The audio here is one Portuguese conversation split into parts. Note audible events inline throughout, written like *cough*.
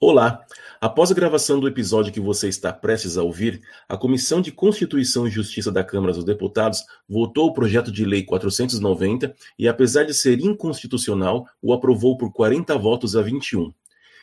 Olá! Após a gravação do episódio que você está prestes a ouvir, a Comissão de Constituição e Justiça da Câmara dos Deputados votou o projeto de lei 490 e, apesar de ser inconstitucional, o aprovou por 40 votos a 21.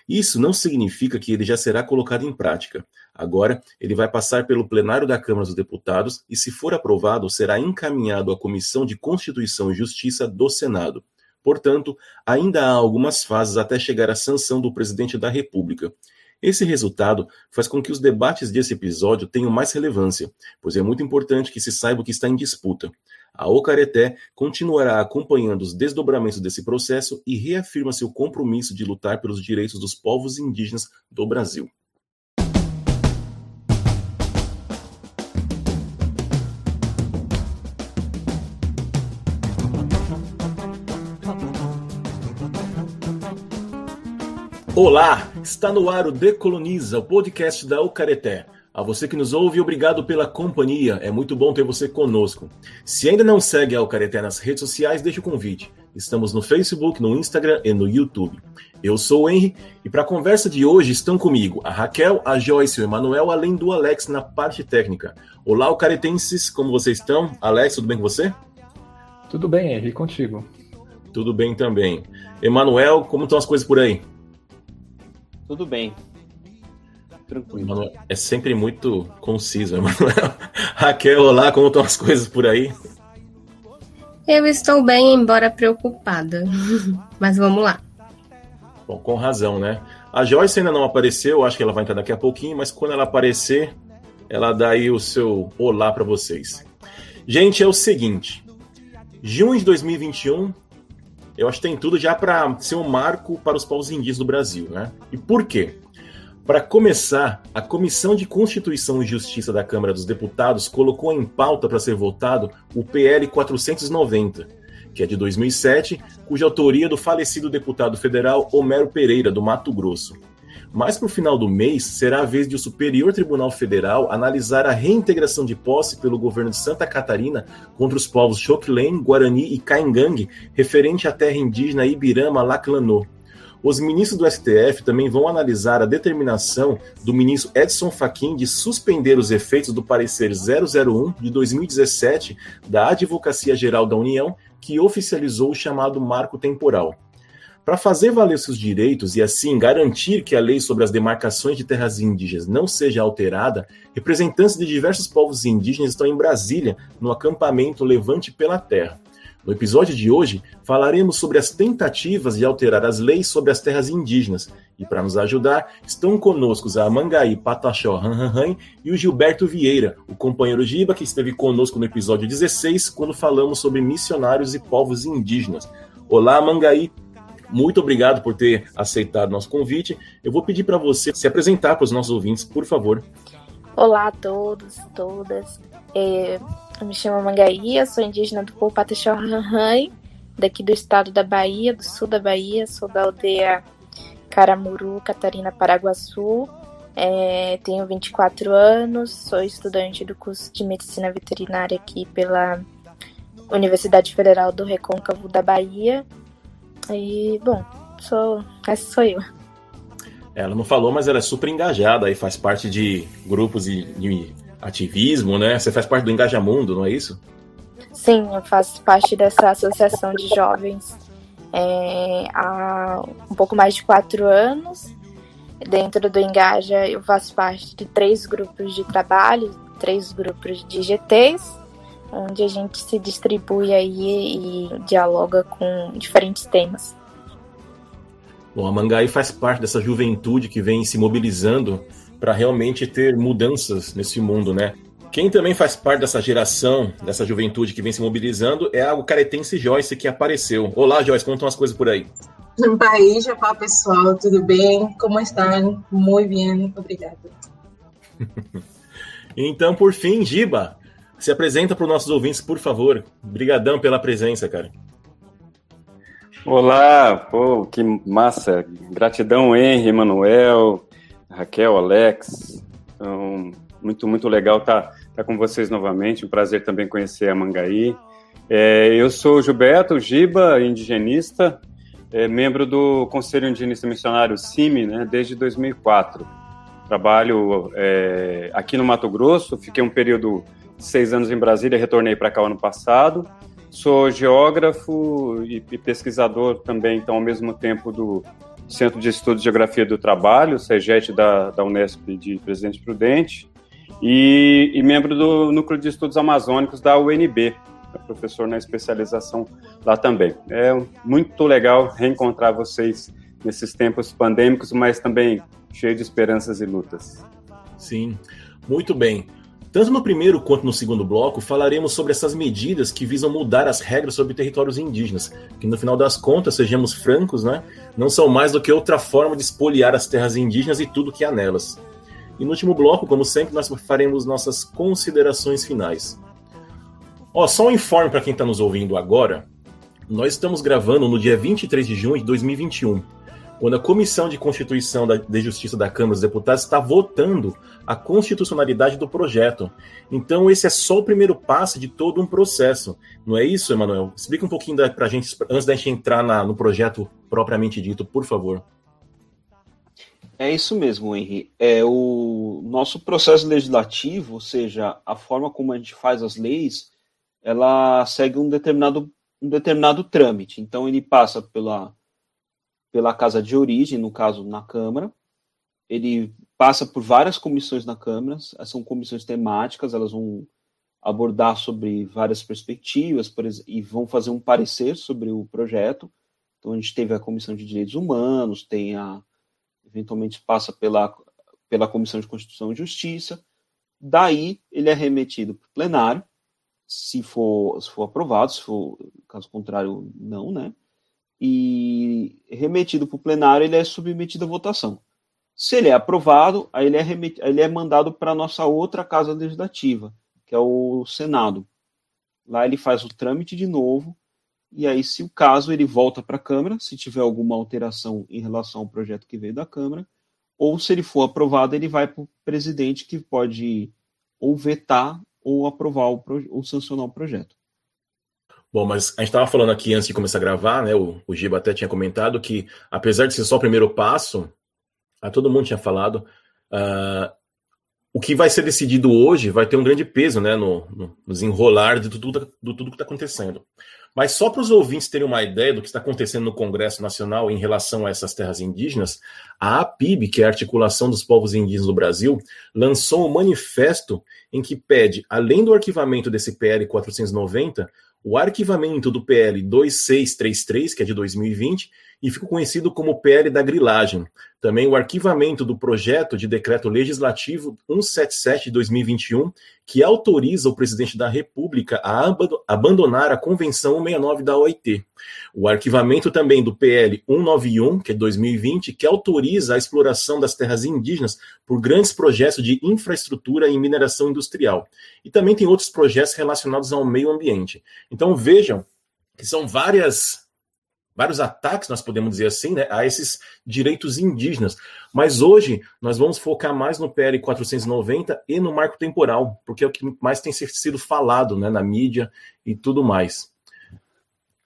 Isso não significa que ele já será colocado em prática. Agora, ele vai passar pelo plenário da Câmara dos Deputados e, se for aprovado, será encaminhado à Comissão de Constituição e Justiça do Senado. Portanto, ainda há algumas fases até chegar à sanção do presidente da República. Esse resultado faz com que os debates desse episódio tenham mais relevância, pois é muito importante que se saiba o que está em disputa. A Ocareté continuará acompanhando os desdobramentos desse processo e reafirma seu compromisso de lutar pelos direitos dos povos indígenas do Brasil. Olá, está no ar o Decoloniza, o podcast da Ucareté. A você que nos ouve, obrigado pela companhia. É muito bom ter você conosco. Se ainda não segue a Ucareté nas redes sociais, deixe o convite. Estamos no Facebook, no Instagram e no YouTube. Eu sou o Henry e para a conversa de hoje estão comigo a Raquel, a Joyce e o Emanuel, além do Alex na parte técnica. Olá, Ucaretenses, como vocês estão? Alex, tudo bem com você? Tudo bem, Henry, contigo? Tudo bem também. Emanuel, como estão as coisas por aí? Tudo bem. Tranquilo. Manoel, é sempre muito conciso, Emanuel. *laughs* Raquel, olá, como estão as coisas por aí? Eu estou bem, embora preocupada. *laughs* Mas vamos lá. Bom, com razão, né? A Joyce ainda não apareceu, acho que ela vai entrar daqui a pouquinho, mas quando ela aparecer, ela dá aí o seu olá para vocês. Gente, é o seguinte: junho de 2021 eu acho que tem tudo já para ser um marco para os povos indígenas do Brasil, né? E por quê? Para começar, a Comissão de Constituição e Justiça da Câmara dos Deputados colocou em pauta para ser votado o PL 490, que é de 2007, cuja autoria é do falecido deputado federal Homero Pereira, do Mato Grosso. Mais para o final do mês, será a vez de o Superior Tribunal Federal analisar a reintegração de posse pelo governo de Santa Catarina contra os povos Xoquilém, Guarani e Caingangue, referente à terra indígena Ibirama Laclanô. Os ministros do STF também vão analisar a determinação do ministro Edson Fachin de suspender os efeitos do parecer 001 de 2017 da Advocacia Geral da União, que oficializou o chamado marco temporal. Para fazer valer seus direitos e assim garantir que a lei sobre as demarcações de terras indígenas não seja alterada, representantes de diversos povos indígenas estão em Brasília, no acampamento Levante pela Terra. No episódio de hoje, falaremos sobre as tentativas de alterar as leis sobre as terras indígenas. E para nos ajudar, estão conosco a Mangaí Pataxó Ranranhan e o Gilberto Vieira, o companheiro Giba, que esteve conosco no episódio 16, quando falamos sobre missionários e povos indígenas. Olá, Mangaí, muito obrigado por ter aceitado nosso convite. Eu vou pedir para você se apresentar para os nossos ouvintes, por favor. Olá a todos, todas. É, eu me chamo Mangaía, sou indígena do povo Pataxó-Ranhan, daqui do estado da Bahia, do sul da Bahia. Sou da aldeia Caramuru, Catarina, Paraguaçu. É, tenho 24 anos, sou estudante do curso de Medicina Veterinária aqui pela Universidade Federal do Recôncavo da Bahia. E, bom, sou, essa sou eu. Ela não falou, mas ela é super engajada e faz parte de grupos de, de ativismo, né? Você faz parte do Engajamundo, não é isso? Sim, eu faço parte dessa associação de jovens é, há um pouco mais de quatro anos. Dentro do Engaja, eu faço parte de três grupos de trabalho, três grupos de GTs onde a gente se distribui aí e dialoga com diferentes temas. Bom, a Mangai faz parte dessa juventude que vem se mobilizando para realmente ter mudanças nesse mundo, né? Quem também faz parte dessa geração, dessa juventude que vem se mobilizando é a caretense Joyce que apareceu. Olá, Joyce, como estão as coisas por aí? *laughs* País, olá pessoal, tudo bem? Como estão? Muito bem, obrigado. *laughs* então, por fim, Giba, se apresenta para os nossos ouvintes, por favor. Obrigadão pela presença, cara. Olá, pô, que massa. Gratidão, Henry, Emanuel, Raquel, Alex. Então, muito, muito legal estar tá, tá com vocês novamente. Um prazer também conhecer a Mangaí. É, eu sou Gilberto Giba, indigenista. é membro do Conselho Indigenista Missionário CIMI, né, desde 2004. Trabalho é, aqui no Mato Grosso, fiquei um período seis anos em Brasília, retornei para cá ano passado. Sou geógrafo e, e, pesquisador também, então, ao mesmo tempo, do Centro de Estudos de Geografia do Trabalho, CEGET da, da Unesp de Presidente Prudente, e, e membro do Núcleo de Estudos Amazônicos da UNB, é professor na especialização lá também. É muito legal reencontrar vocês nesses tempos pandêmicos, mas também cheio de esperanças e lutas. Sim, muito bem. Tanto no primeiro quanto no segundo bloco, falaremos sobre essas medidas que visam mudar as regras sobre territórios indígenas, que no final das contas, sejamos francos, né, não são mais do que outra forma de espoliar as terras indígenas e tudo que há nelas. E no último bloco, como sempre, nós faremos nossas considerações finais. Ó, só um informe para quem está nos ouvindo agora. Nós estamos gravando no dia 23 de junho de 2021 quando a Comissão de Constituição de Justiça da Câmara dos Deputados está votando a constitucionalidade do projeto. Então, esse é só o primeiro passo de todo um processo. Não é isso, Emanuel? Explica um pouquinho para a gente, antes da gente entrar na, no projeto propriamente dito, por favor. É isso mesmo, Henri. É o nosso processo legislativo, ou seja, a forma como a gente faz as leis, ela segue um determinado, um determinado trâmite. Então, ele passa pela pela casa de origem, no caso na Câmara. Ele passa por várias comissões na Câmara, são comissões temáticas, elas vão abordar sobre várias perspectivas exemplo, e vão fazer um parecer sobre o projeto. Então a gente teve a Comissão de Direitos Humanos, tem a eventualmente passa pela pela Comissão de Constituição e Justiça. Daí ele é remetido para o plenário, se for se for aprovado, se for caso contrário não, né? E remetido para o plenário, ele é submetido à votação. Se ele é aprovado, aí ele é, remet... ele é mandado para a nossa outra casa legislativa, que é o Senado. Lá ele faz o trâmite de novo, e aí, se o caso, ele volta para a Câmara, se tiver alguma alteração em relação ao projeto que veio da Câmara, ou se ele for aprovado, ele vai para o presidente, que pode ou vetar ou aprovar o ou sancionar o projeto. Bom, mas a gente estava falando aqui antes de começar a gravar, né? O, o Giba até tinha comentado que, apesar de ser só o primeiro passo, a todo mundo tinha falado, uh, o que vai ser decidido hoje vai ter um grande peso, né? No, no desenrolar de tudo, do tudo que está acontecendo. Mas só para os ouvintes terem uma ideia do que está acontecendo no Congresso Nacional em relação a essas terras indígenas, a APIB, que é a Articulação dos Povos Indígenas do Brasil, lançou um manifesto em que pede, além do arquivamento desse PL 490, o arquivamento do PL 2633, que é de 2020, e ficou conhecido como PL da grilagem. Também o arquivamento do projeto de decreto legislativo 177 de 2021, que autoriza o presidente da República a abandonar a Convenção 169 da OIT. O arquivamento também do PL 191, que é de 2020, que autoriza a exploração das terras indígenas por grandes projetos de infraestrutura e mineração industrial. E também tem outros projetos relacionados ao meio ambiente. Então vejam que são várias vários ataques, nós podemos dizer assim, né, a esses direitos indígenas. Mas hoje nós vamos focar mais no PL 490 e no marco temporal, porque é o que mais tem sido falado né, na mídia e tudo mais.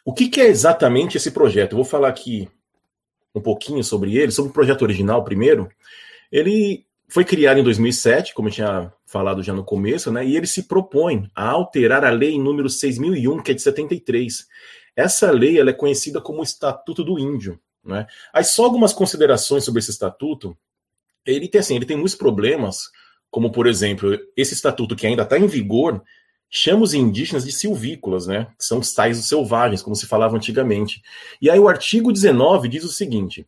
O que, que é exatamente esse projeto? Eu vou falar aqui um pouquinho sobre ele, sobre o projeto original primeiro. Ele foi criado em 2007, como eu tinha falado já no começo, né, e ele se propõe a alterar a lei número 6001, que é de 73 essa lei ela é conhecida como Estatuto do Índio. Né? Aí só algumas considerações sobre esse estatuto. Ele tem assim, ele tem muitos problemas, como por exemplo, esse estatuto que ainda está em vigor chama os indígenas de silvícolas, né? Que são os tais selvagens, como se falava antigamente. E aí o artigo 19 diz o seguinte: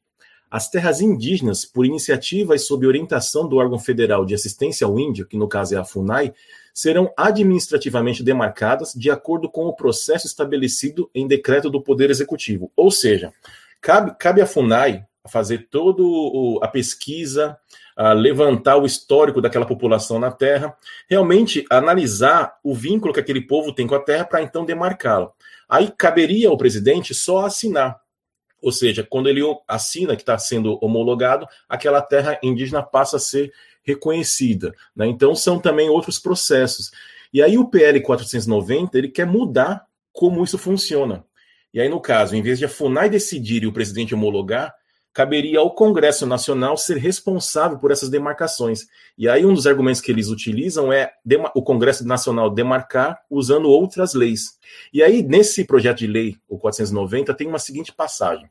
as terras indígenas, por iniciativa e sob orientação do órgão federal de assistência ao índio, que no caso é a FUNAI, serão administrativamente demarcadas de acordo com o processo estabelecido em decreto do Poder Executivo. Ou seja, cabe, cabe à FUNAI fazer toda a pesquisa, a levantar o histórico daquela população na Terra, realmente analisar o vínculo que aquele povo tem com a Terra para então demarcá-la. Aí caberia ao presidente só assinar. Ou seja, quando ele assina que está sendo homologado, aquela terra indígena passa a ser reconhecida. Né? Então, são também outros processos. E aí o PL 490 ele quer mudar como isso funciona. E aí, no caso, em vez de a FUNAI decidir e o presidente homologar, caberia ao Congresso Nacional ser responsável por essas demarcações. E aí, um dos argumentos que eles utilizam é o Congresso Nacional demarcar usando outras leis. E aí, nesse projeto de lei, o 490, tem uma seguinte passagem.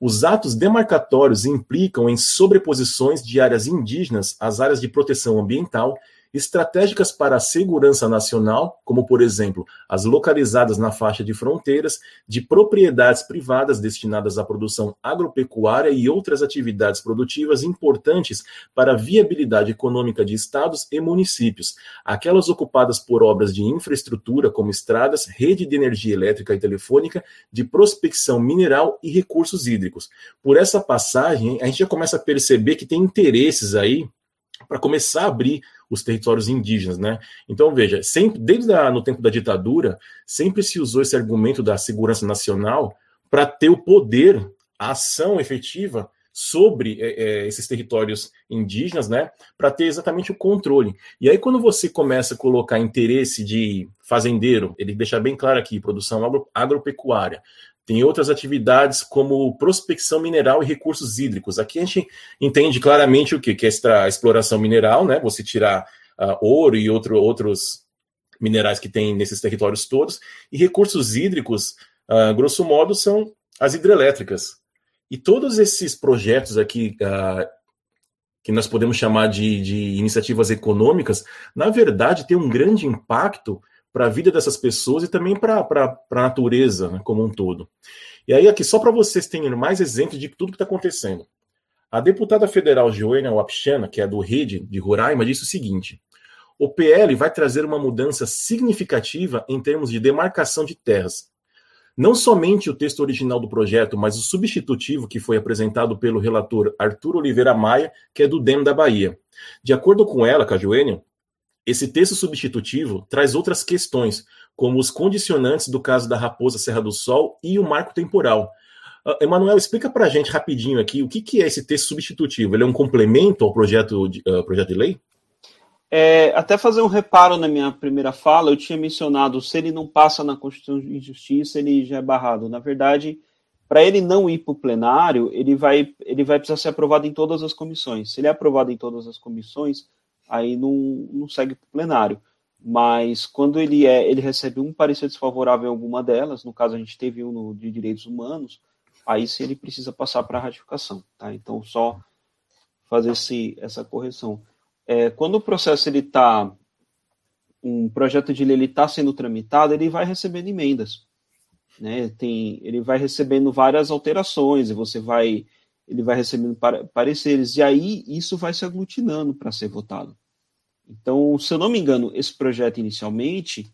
Os atos demarcatórios implicam em sobreposições de áreas indígenas às áreas de proteção ambiental estratégicas para a segurança nacional, como, por exemplo, as localizadas na faixa de fronteiras, de propriedades privadas destinadas à produção agropecuária e outras atividades produtivas importantes para a viabilidade econômica de estados e municípios, aquelas ocupadas por obras de infraestrutura, como estradas, rede de energia elétrica e telefônica, de prospecção mineral e recursos hídricos. Por essa passagem, a gente já começa a perceber que tem interesses aí para começar a abrir os territórios indígenas, né? Então veja, sempre desde a, no tempo da ditadura sempre se usou esse argumento da segurança nacional para ter o poder, a ação efetiva sobre é, é, esses territórios indígenas, né? Para ter exatamente o controle. E aí quando você começa a colocar interesse de fazendeiro, ele deixa bem claro aqui, produção agro, agropecuária, tem outras atividades como prospecção mineral e recursos hídricos. Aqui a gente entende claramente o que, que é esta exploração mineral, né? Você tirar uh, ouro e outro, outros minerais que tem nesses territórios todos. E recursos hídricos, uh, grosso modo, são as hidrelétricas. E todos esses projetos aqui, uh, que nós podemos chamar de, de iniciativas econômicas, na verdade, têm um grande impacto para a vida dessas pessoas e também para a natureza né, como um todo. E aí, aqui, só para vocês terem mais exemplos de tudo que está acontecendo. A deputada federal Joênia Wapchana, que é do Rede de Roraima, disse o seguinte: o PL vai trazer uma mudança significativa em termos de demarcação de terras. Não somente o texto original do projeto, mas o substitutivo que foi apresentado pelo relator Arthur Oliveira Maia, que é do DEM da Bahia. De acordo com ela, com a Joênia, esse texto substitutivo traz outras questões, como os condicionantes do caso da Raposa Serra do Sol e o marco temporal. Uh, Emanuel, explica para a gente rapidinho aqui o que, que é esse texto substitutivo. Ele é um complemento ao projeto de, uh, projeto de lei? É, até fazer um reparo na minha primeira fala, eu tinha mencionado se ele não passa na Constituição de Justiça, ele já é barrado. Na verdade, para ele não ir para o plenário, ele vai, ele vai precisar ser aprovado em todas as comissões. Se ele é aprovado em todas as comissões, aí não, não segue para o plenário. Mas quando ele é, ele recebe um parecer desfavorável em alguma delas, no caso a gente teve um no, de direitos humanos, aí sim ele precisa passar para ratificação, tá? Então só fazer esse, essa correção. É, quando o processo ele está um projeto de lei está sendo tramitado, ele vai recebendo emendas, né? Tem, ele vai recebendo várias alterações e você vai ele vai recebendo pareceres, e aí isso vai se aglutinando para ser votado. Então, se eu não me engano, esse projeto inicialmente,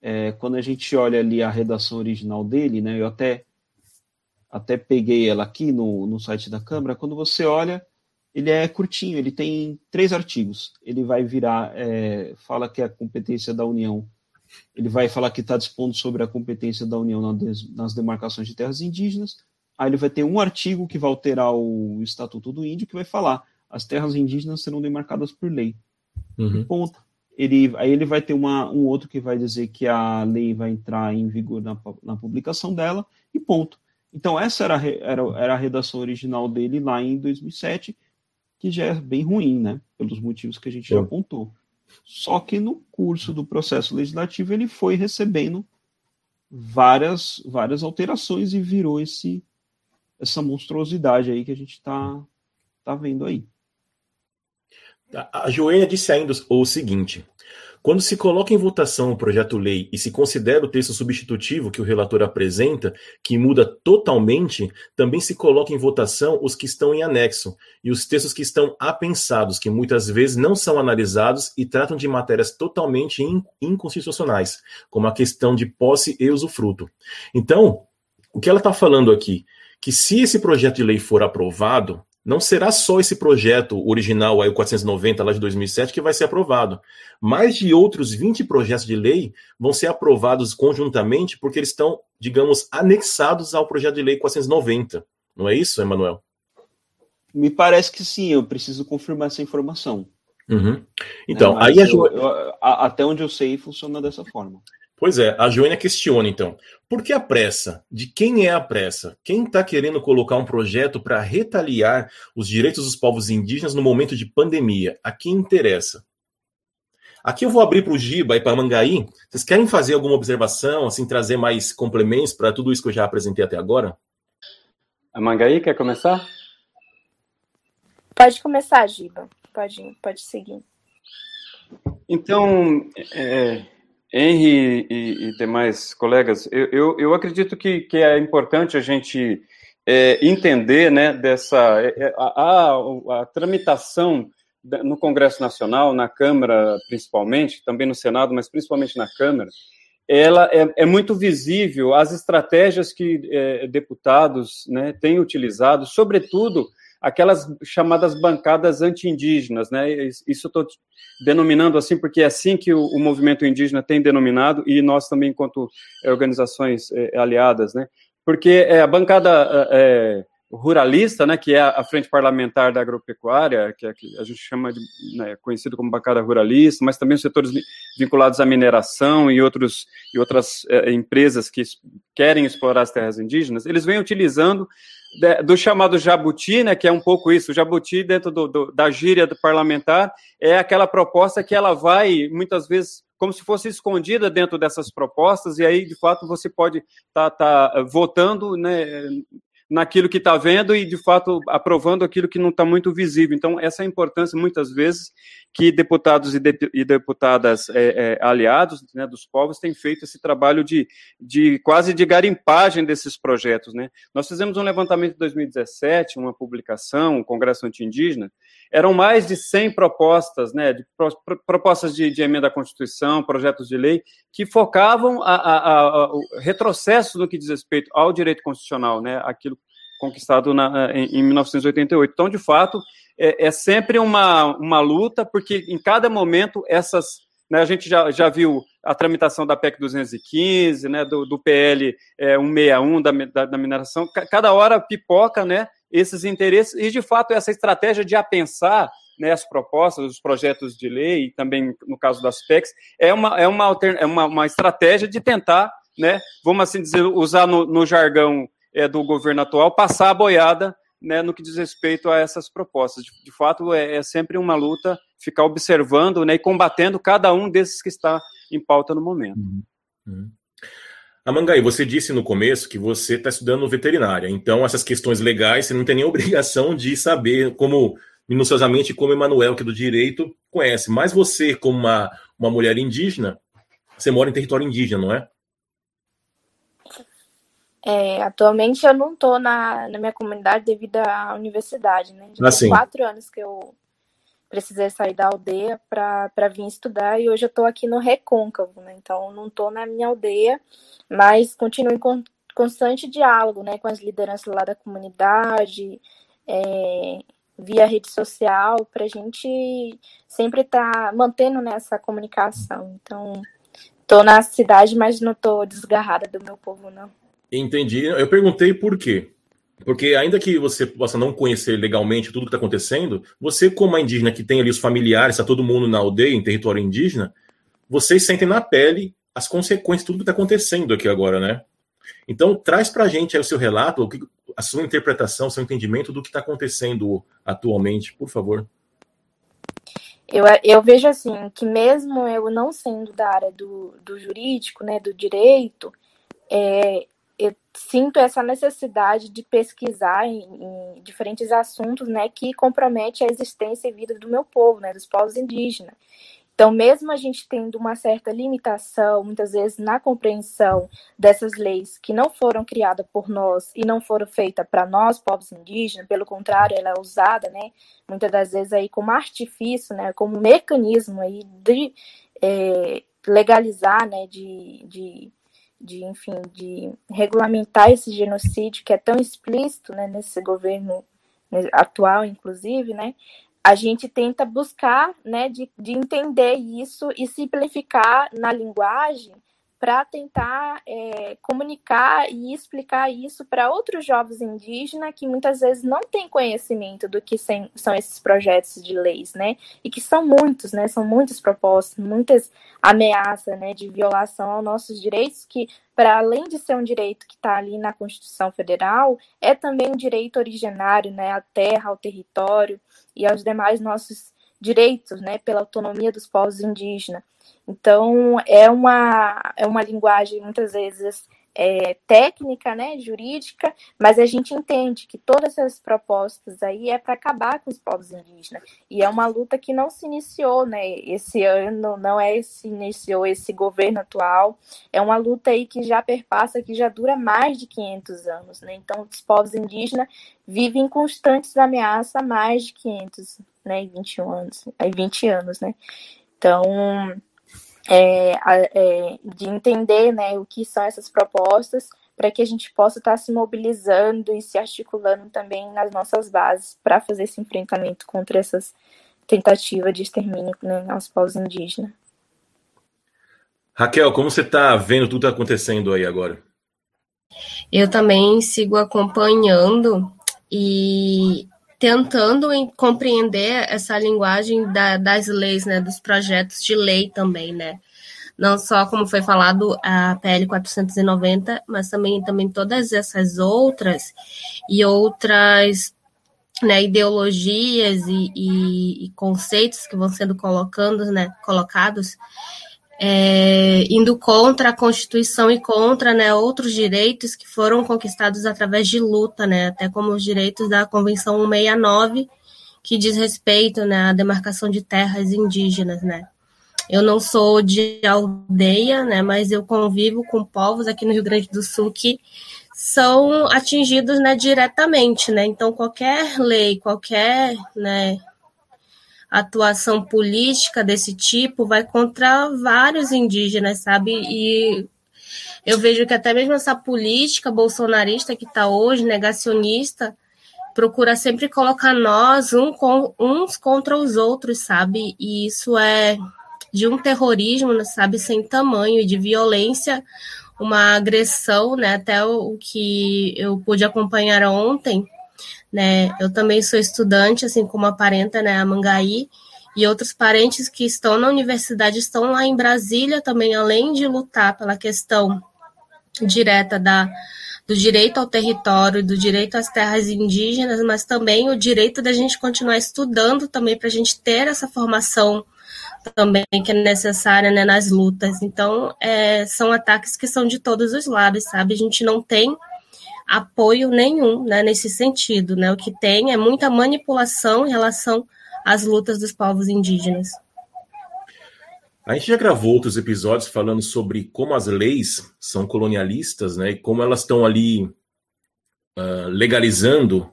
é, quando a gente olha ali a redação original dele, né, eu até, até peguei ela aqui no, no site da Câmara, quando você olha, ele é curtinho, ele tem três artigos. Ele vai virar, é, fala que é a competência da União, ele vai falar que está dispondo sobre a competência da União nas demarcações de terras indígenas, Aí ele vai ter um artigo que vai alterar o Estatuto do Índio, que vai falar as terras indígenas serão demarcadas por lei. Uhum. Ponto. Ele, aí ele vai ter uma, um outro que vai dizer que a lei vai entrar em vigor na, na publicação dela, e ponto. Então, essa era, era, era a redação original dele lá em 2007, que já é bem ruim, né? Pelos motivos que a gente já apontou. Só que no curso do processo legislativo ele foi recebendo várias, várias alterações e virou esse, essa monstruosidade aí que a gente está tá vendo aí. A Joênia disse ainda o seguinte: quando se coloca em votação o projeto-lei e se considera o texto substitutivo que o relator apresenta, que muda totalmente, também se coloca em votação os que estão em anexo e os textos que estão apensados, que muitas vezes não são analisados e tratam de matérias totalmente inconstitucionais, como a questão de posse e usufruto. Então, o que ela está falando aqui? Que se esse projeto de lei for aprovado, não será só esse projeto original, aí, o 490 lá de 2007, que vai ser aprovado. Mais de outros 20 projetos de lei vão ser aprovados conjuntamente, porque eles estão, digamos, anexados ao projeto de lei 490. Não é isso, Emanuel? Me parece que sim, eu preciso confirmar essa informação. Uhum. Então, é, aí a... Eu, eu, até onde eu sei, funciona dessa forma. Pois é, a Joênia questiona então. Por que a pressa? De quem é a pressa? Quem está querendo colocar um projeto para retaliar os direitos dos povos indígenas no momento de pandemia? A quem interessa? Aqui eu vou abrir para o Giba e para Mangaí. Vocês querem fazer alguma observação, assim, trazer mais complementos para tudo isso que eu já apresentei até agora? A Mangaí quer começar? Pode começar, Giba. Pode, pode seguir. Então, é, Henry e, e, demais colegas, eu, eu, eu acredito que, que, é importante a gente é, entender né, dessa é, é, a, a, a, tramitação no Congresso Nacional, na Câmara principalmente, também no Senado, mas principalmente na Câmara, ela é, é muito visível as estratégias que é, deputados né, têm utilizado, sobretudo aquelas chamadas bancadas anti-indígenas, né? Isso estou denominando assim porque é assim que o, o, movimento indígena tem denominado e nós também, enquanto é, organizações é, aliadas, né? Porque é, a bancada é, ruralista, né, que é a frente parlamentar da agropecuária, que, é, que a gente chama de né, conhecido como bancada ruralista, mas também os setores vinculados à mineração e outros e outras é, empresas que querem explorar as terras indígenas, eles vêm utilizando do chamado jabuti, né, que é um pouco isso, o jabuti dentro do, do, da gíria do parlamentar é aquela proposta que ela vai, muitas vezes, como se fosse escondida dentro dessas propostas, e aí, de fato, você pode estar tá, tá votando né, naquilo que está vendo e, de fato, aprovando aquilo que não está muito visível. Então, essa é a importância, muitas vezes, que deputados e, de, e deputadas é, é, aliados né, dos povos têm feito esse trabalho de, de quase de garimpagem desses projetos. Né? Nós fizemos um levantamento em 2017, uma publicação, um congresso anti-indígena, eram mais de 100 propostas, né, de, pro, propostas de, de, emenda à Constituição, projetos de lei, que focavam a, a, a, o retrocesso no que diz respeito ao direito constitucional, né, aquilo conquistado na, em, em 1988. Então, de fato, é, é, sempre uma, uma luta, porque em cada momento essas. Né, a gente já, já viu a tramitação da PEC 215, né, do, do PL é, 161 da, da, da mineração, cada hora pipoca né, esses interesses, e de fato essa estratégia de apensar né, as propostas, os projetos de lei, e também no caso das PECs, é uma, é uma, é uma, uma estratégia de tentar, né, vamos assim dizer, usar no, no jargão é, do governo atual, passar a boiada né, no que diz respeito a essas propostas. De, de fato, é, é, sempre uma luta ficar observando né, e combatendo cada um desses que está em pauta no momento. Uhum. Uhum. Amangai, você disse no começo que você está estudando veterinária, então essas questões legais você não tem nem *laughs* obrigação de saber como minuciosamente como Emanuel, que é do direito, conhece. Mas você, como uma, uma mulher indígena, você mora em território indígena, não é? É, atualmente eu não estou na, na minha comunidade devido à universidade, né? Já ah, quatro anos que eu precisei sair da aldeia para vir estudar e hoje eu estou aqui no Recôncavo, né? Então não estou na minha aldeia, mas continuo em constante diálogo, né, com as lideranças lá da comunidade, é, via rede social, para a gente sempre estar tá mantendo né, comunicação. Então, estou na cidade, mas não estou desgarrada do meu povo, não. Entendi. Eu perguntei por quê. Porque ainda que você possa não conhecer legalmente tudo que está acontecendo, você, como uma indígena que tem ali os familiares, está todo mundo na aldeia, em território indígena, vocês sentem na pele as consequências de tudo que está acontecendo aqui agora, né? Então, traz para a gente o seu relato, a sua interpretação, o seu entendimento do que está acontecendo atualmente, por favor. Eu, eu vejo assim, que mesmo eu não sendo da área do, do jurídico, né, do direito, é, sinto essa necessidade de pesquisar em, em, diferentes assuntos, né, que compromete a existência e vida do meu povo, né, dos povos indígenas. Então, mesmo a gente tendo uma certa limitação, muitas vezes na compreensão dessas leis que não foram criadas por nós e não foram feitas para nós, povos indígenas, pelo contrário, ela é usada, né, muitas das vezes aí como artifício, né, como mecanismo aí de é, legalizar, né, de, de de, enfim, de regulamentar esse genocídio que é tão explícito, né, nesse governo né, atual, inclusive, né, a gente tenta buscar, né, de, de entender isso e simplificar na linguagem para tentar é, comunicar e explicar isso para outros jovens indígenas que muitas vezes não têm conhecimento do que sem, são esses projetos de leis, né? E que são muitos, né? São muitas propostas, muitas ameaças, né? De violação aos nossos direitos, que para além de ser um direito que está ali na Constituição Federal, é também um direito originário, né? À terra, ao território e aos demais nossos direitos, né? Pela autonomia dos povos indígenas. Então, é uma, é uma linguagem muitas vezes é, técnica, né, jurídica, mas a gente entende que todas essas propostas aí é para acabar com os povos indígenas. E é uma luta que não se iniciou, né, esse ano, não é se iniciou esse governo atual, é uma luta aí que já perpassa, que já dura mais de 500 anos, né, então os povos indígenas vivem em constantes ameaças há mais de 500, né, 21 anos, aí 20 anos, né, então é, é, de entender né, o que são essas propostas, para que a gente possa estar se mobilizando e se articulando também nas nossas bases para fazer esse enfrentamento contra essas tentativas de extermínio né, aos povos indígenas. Raquel, como você está vendo tudo acontecendo aí agora? Eu também sigo acompanhando e tentando compreender essa linguagem da, das leis, né, dos projetos de lei também, né? Não só como foi falado a PL 490, mas também também todas essas outras e outras né, ideologias e, e, e conceitos que vão sendo colocando, né, colocados é, indo contra a Constituição e contra né, outros direitos que foram conquistados através de luta, né, até como os direitos da Convenção 169, que diz respeito né, à demarcação de terras indígenas. Né. Eu não sou de aldeia, né, mas eu convivo com povos aqui no Rio Grande do Sul que são atingidos né, diretamente. Né, então, qualquer lei, qualquer né, atuação política desse tipo vai contra vários indígenas, sabe? E eu vejo que até mesmo essa política bolsonarista que está hoje, negacionista, procura sempre colocar nós um com, uns contra os outros, sabe? E isso é de um terrorismo, sabe, sem tamanho, e de violência, uma agressão, né? Até o, o que eu pude acompanhar ontem né? Eu também sou estudante, assim como a parenta, né, a Mangaí, e outros parentes que estão na universidade estão lá em Brasília também, além de lutar pela questão direta da do direito ao território, do direito às terras indígenas, mas também o direito da gente continuar estudando também para a gente ter essa formação também que é necessária né, nas lutas. Então, é, são ataques que são de todos os lados, sabe? A gente não tem apoio nenhum né, nesse sentido. Né? O que tem é muita manipulação em relação às lutas dos povos indígenas. A gente já gravou outros episódios falando sobre como as leis são colonialistas, né, e como elas estão ali uh, legalizando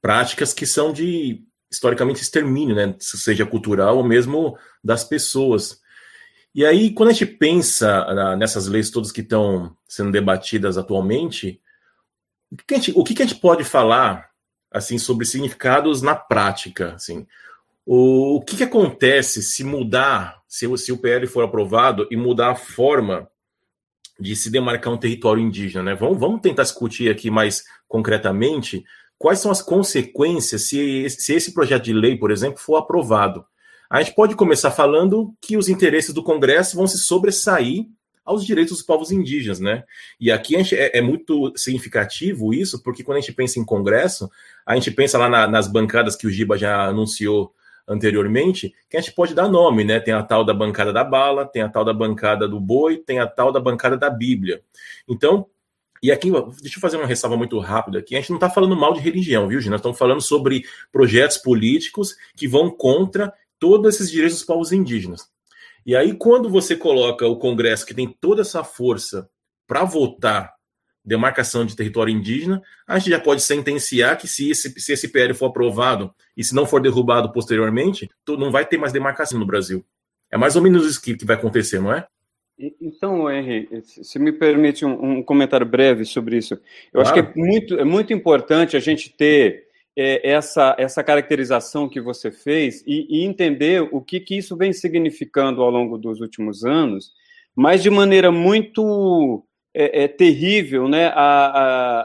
práticas que são de historicamente extermínio, né, seja cultural ou mesmo das pessoas. E aí, quando a gente pensa uh, nessas leis todas que estão sendo debatidas atualmente, o que, a gente, o que, a gente pode falar assim sobre significados na prática? Assim? O, o que, que acontece se mudar, se, se o PL for aprovado e mudar a forma de se demarcar um território indígena? Né? Vamos, vamos tentar discutir aqui mais concretamente quais são as consequências se, se esse projeto de lei, por exemplo, for aprovado. A gente pode começar falando que os interesses do Congresso vão se sobressair aos direitos dos povos indígenas, né? E aqui gente, é, é, muito significativo isso, porque quando a gente pensa em Congresso, a gente pensa lá na, nas bancadas que o Giba já anunciou anteriormente, que a gente pode dar nome, né? Tem a tal da bancada da bala, tem a tal da bancada do boi, tem a tal da bancada da Bíblia. Então, e aqui, deixa eu fazer uma ressalva muito rápida aqui. A gente não está falando mal de religião, viu, gente? Nós estamos falando sobre projetos políticos que vão contra todos esses direitos dos povos indígenas. E aí, quando você coloca o Congresso, que tem toda essa força para votar demarcação de território indígena, a gente já pode sentenciar que se esse, se esse PL for aprovado e se não for derrubado posteriormente, não vai ter mais demarcação no Brasil. É mais ou menos isso que, que vai acontecer, não é? Então, Henry, se me permite um, um comentário breve sobre isso. Eu claro. acho que é muito, é muito importante a gente ter é, essa, essa caracterização que você fez e, e entender o que, que isso vem significando ao longo dos últimos anos mas de maneira muito é, é, terrível, né, a,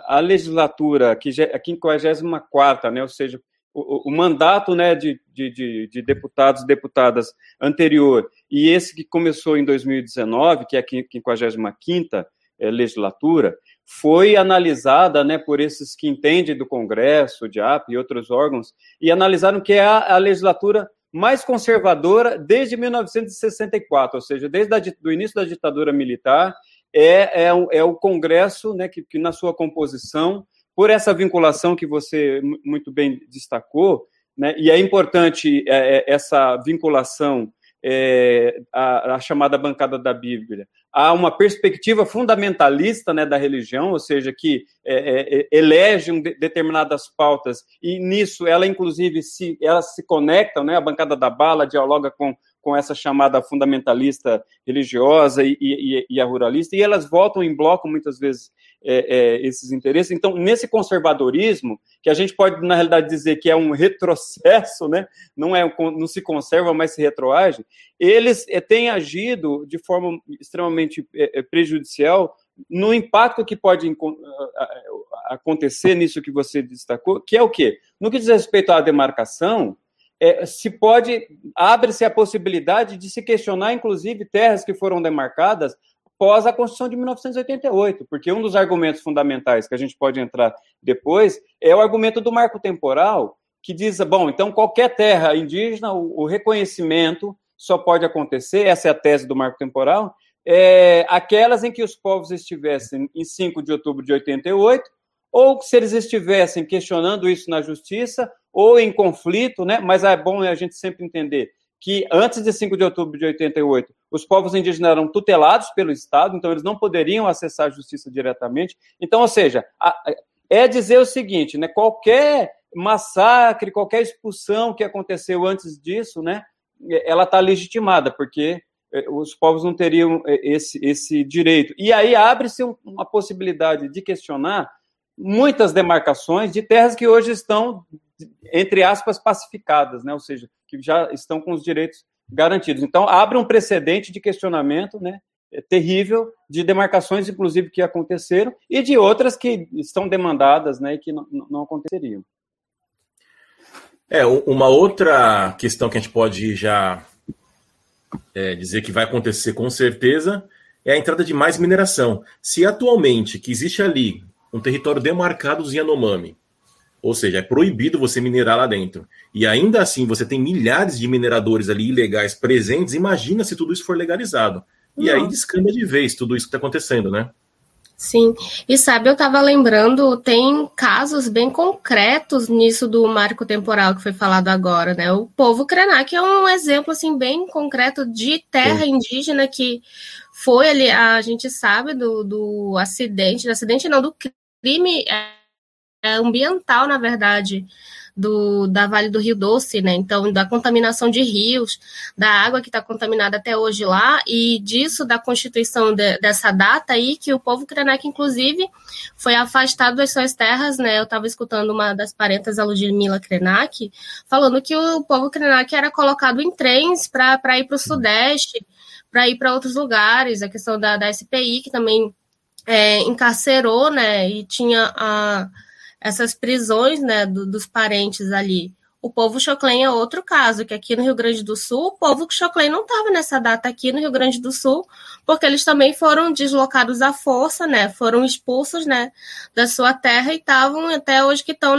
a, a legislatura, que a 54 né, ou seja, o, o mandato né, de, de, de, deputados e deputadas anterior e esse que começou em 2019, que é a 55ª é, legislatura, foi analisada né, por esses que entendem do Congresso, de AP e outros órgãos, e analisaram que é a, a legislatura mais conservadora desde 1964, ou seja, desde o início da ditadura militar, é, é, é o Congresso né, que, que, na sua composição, por essa vinculação que você muito bem destacou, né, e é importante é, é essa vinculação é, a, a, chamada bancada da Bíblia, há uma perspectiva fundamentalista né, da religião, ou seja, que é, é, elege um de, determinadas pautas, e nisso ela, inclusive, se, ela se conecta, né, a bancada da bala dialoga com, com essa chamada fundamentalista religiosa e, e, e a ruralista, e elas votam em bloco, muitas vezes, é, é, esses interesses. Então, nesse conservadorismo, que a gente pode, na realidade, dizer que é um retrocesso, né? não, é, não se conserva, mas se retroage, eles é, têm agido de forma extremamente é, é, prejudicial no impacto que pode acontecer nisso que você destacou, que é o quê? No que diz respeito à demarcação, é, se pode, abre-se a possibilidade de se questionar, inclusive, terras que foram demarcadas pós a Constituição de 1988, porque um dos argumentos fundamentais que a gente pode entrar depois é o argumento do marco temporal, que diz, bom, então qualquer terra indígena, o, o reconhecimento só pode acontecer, essa é a tese do marco temporal, é, aquelas em que os povos estivessem em 5 de outubro de 88, ou se eles estivessem questionando isso na justiça, ou em conflito, né? mas é bom a gente sempre entender que antes de 5 de outubro de 88, os povos indígenas eram tutelados pelo Estado, então eles não poderiam acessar a justiça diretamente. Então, ou seja, é dizer o seguinte, né, qualquer massacre, qualquer expulsão que aconteceu antes disso, né, ela está legitimada, porque eh, os povos não teriam eh, esse, esse direito. E aí abre-se uma possibilidade de questionar muitas demarcações de terras que hoje estão, entre aspas, pacificadas, né? ou seja, que já estão com os direitos garantidos. Então, abre um precedente de questionamento né, é terrível de demarcações, inclusive, que aconteceram, e de outras que estão demandadas né, e que não, não aconteceriam. É, uma outra questão que a gente pode já é, dizer que vai acontecer com certeza é a entrada de mais mineração. Se atualmente que existe ali um território demarcado dos Yanomami, ou seja, é proibido você minerar lá dentro. E ainda assim você tem milhares de mineradores ali ilegais presentes. Imagina se tudo isso for legalizado. E Não. aí descamba de vez tudo isso que está acontecendo, né? Sim, e sabe, eu estava lembrando, tem casos bem concretos nisso do marco temporal que foi falado agora, né? O povo Krenak é um exemplo, assim, bem concreto de terra Sim. indígena que foi ali, a gente sabe do, do acidente, do acidente não, do crime é, é ambiental, na verdade, do, da Vale do Rio Doce, né? Então, da contaminação de rios, da água que está contaminada até hoje lá, e disso, da constituição de, dessa data aí, que o povo Krenak, inclusive, foi afastado das suas terras, né? Eu estava escutando uma das parentas, a Ludmila Krenak, falando que o povo Krenak era colocado em trens para ir para o Sudeste, para ir para outros lugares, a questão da, da SPI, que também é, encarcerou, né? E tinha a essas prisões né, do, dos parentes ali. O povo Choclen é outro caso, que aqui no Rio Grande do Sul, o povo Choclen não estava nessa data aqui no Rio Grande do Sul, porque eles também foram deslocados à força, né? Foram expulsos, né, da sua terra e estavam até hoje que estão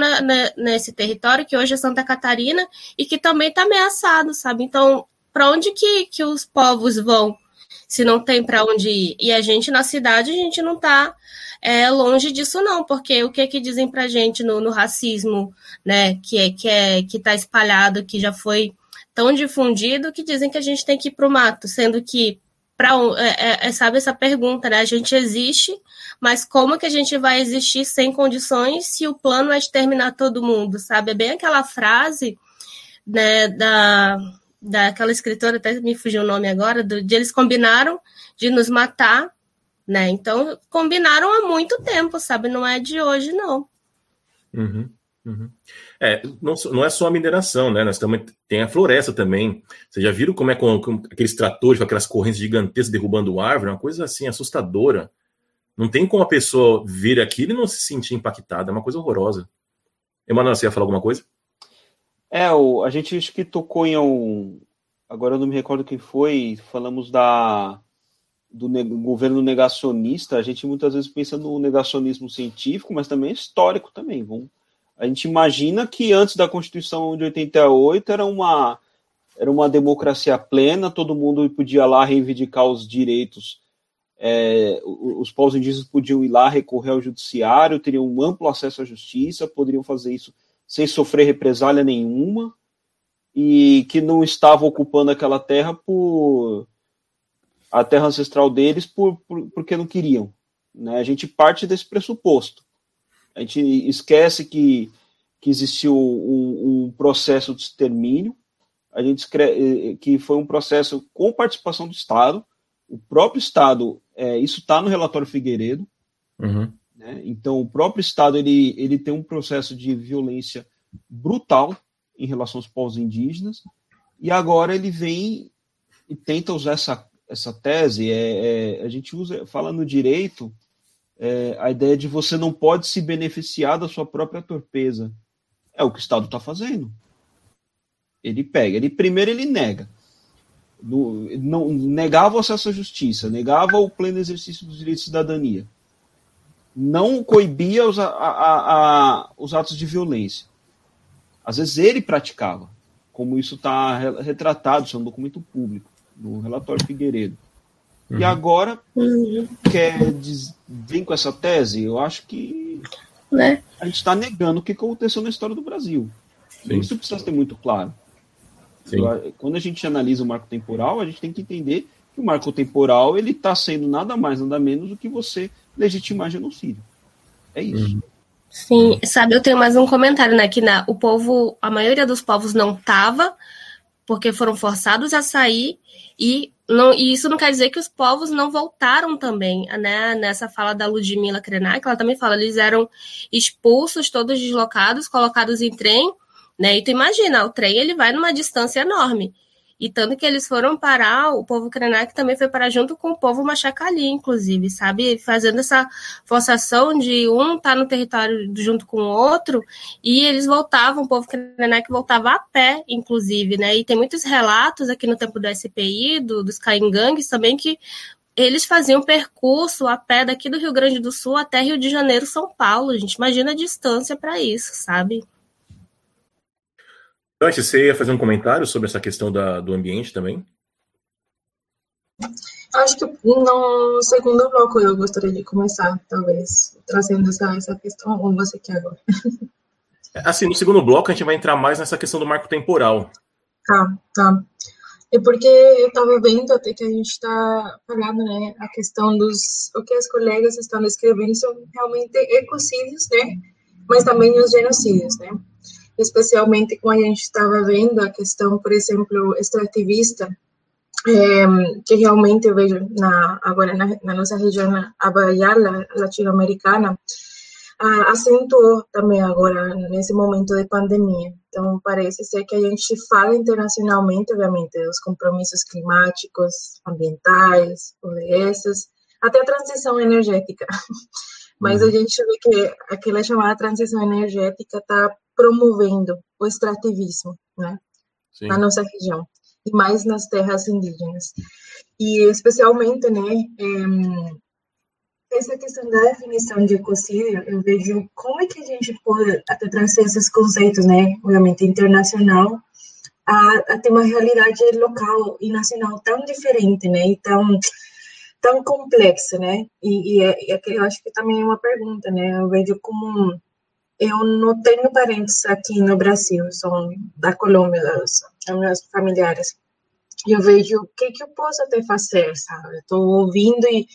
nesse território que hoje é Santa Catarina e que também está ameaçado, sabe? Então, para onde que, que os povos vão se não tem para onde ir? E a gente na cidade a gente não está é longe disso não, porque o que que dizem pra gente no, no racismo, né, que é que é que tá espalhado, que já foi tão difundido que dizem que a gente tem que ir pro mato, sendo que para é, é, é, sabe essa pergunta, né? A gente existe, mas como que a gente vai existir sem condições se o plano é exterminar todo mundo, sabe? É bem aquela frase, né, da daquela escritora, até me fugiu o nome agora, do, de eles combinaram de nos matar né? Então, combinaram há muito tempo, sabe? Não é de hoje, não. Uhum, uhum. É, não, não é só a mineração, né? Nós também tem a floresta também. Vocês já viram como é com, com aqueles tratores com aquelas correntes gigantescas derrubando árvore? Uma coisa assim assustadora. Não tem como a pessoa ver aquilo e não se sentir impactada. É uma coisa horrorosa. Emanuel, você ia falar alguma coisa? É, o, a gente acho que tocou em um. Agora eu não me recordo quem foi. Falamos da do ne governo negacionista. A gente muitas vezes pensa no negacionismo científico, mas também histórico também. Vamos, a gente imagina que antes da Constituição de 88 era uma era uma democracia plena, todo mundo podia lá reivindicar os direitos. É, os povos indígenas podiam ir lá recorrer ao judiciário, teriam um amplo acesso à justiça, poderiam fazer isso sem sofrer represália nenhuma e que não estavam ocupando aquela terra por a terra ancestral deles por, por porque não queriam. Né? A gente parte desse pressuposto. A gente esquece que, que existiu um, um processo de extermínio, a gente escreve, que foi um processo com participação do Estado. O próprio Estado, é, isso está no relatório Figueiredo, uhum. Né? Então, o próprio Estado ele, ele tem um processo de violência brutal em relação aos povos indígenas, e agora ele vem e tenta usar essa, essa tese. É, é a gente usa, fala no direito, é, a ideia de você não pode se beneficiar da sua própria torpeza. É o que o Estado está fazendo. Ele pega, ele primeiro ele nega. No, não, negava o acesso à justiça, negava o pleno exercício dos direitos de cidadania não coibia os, a, a, a, os atos de violência. Às vezes ele praticava, como isso está retratado, isso é um documento público, no relatório Figueiredo. Uhum. E agora uhum. quer vir com essa tese? Eu acho que né? a gente está negando o que aconteceu na história do Brasil. Sim. Isso precisa ser muito claro. Sim. Quando a gente analisa o marco temporal, a gente tem que entender que o marco temporal ele está sendo nada mais, nada menos do que você legitimar genocídio. É isso. Uhum. Sim, sabe, eu tenho mais um comentário, né? Que na, o povo, a maioria dos povos não tava, porque foram forçados a sair, e, não, e isso não quer dizer que os povos não voltaram também, né? Nessa fala da Ludmila Krenak, ela também fala, eles eram expulsos, todos deslocados, colocados em trem, né? E tu imagina, o trem ele vai numa distância enorme. E tanto que eles foram parar, o povo Krenak também foi parar junto com o povo Machacali, inclusive, sabe? Fazendo essa forçação de um estar tá no território junto com o outro, e eles voltavam, o povo Krenak voltava a pé, inclusive, né? E tem muitos relatos aqui no tempo do SPI, do, dos Caingangues também, que eles faziam percurso a pé daqui do Rio Grande do Sul até Rio de Janeiro, São Paulo. A gente imagina a distância para isso, sabe? Antes, você ia fazer um comentário sobre essa questão da, do ambiente também? Acho que no segundo bloco eu gostaria de começar, talvez, trazendo essa, essa questão, ou você quer agora? Assim, no segundo bloco a gente vai entrar mais nessa questão do marco temporal. Tá, tá. É porque eu estava vendo até que a gente está falando, né, a questão dos, o que as colegas estão escrevendo são realmente ecocídios, né, mas também os genocídios, né especialmente quando a gente estava vendo a questão, por exemplo, extrativista, é, que realmente eu vejo na, agora na, na nossa região, a Bahia latino-americana, acentuou também agora nesse momento de pandemia. Então, parece ser que a gente fala internacionalmente, obviamente, dos compromissos climáticos, ambientais, ODS, até a transição energética. *laughs* Mas uhum. a gente vê que aquela chamada transição energética está promovendo o extrativismo, né, Sim. na nossa região e mais nas terras indígenas. E especialmente, né, essa questão da definição de ecocídio, eu vejo como é que a gente pode até trazer esses conceitos, né, obviamente internacional, a, a ter uma realidade local e nacional tão diferente, né, e tão tão complexa, né? E, e, é, e eu acho que também é uma pergunta, né? Eu vejo como eu não tenho parentes aqui no Brasil, são da Colômbia, são meus familiares. Eu vejo o que, que eu posso até fazer, sabe? Estou ouvindo e,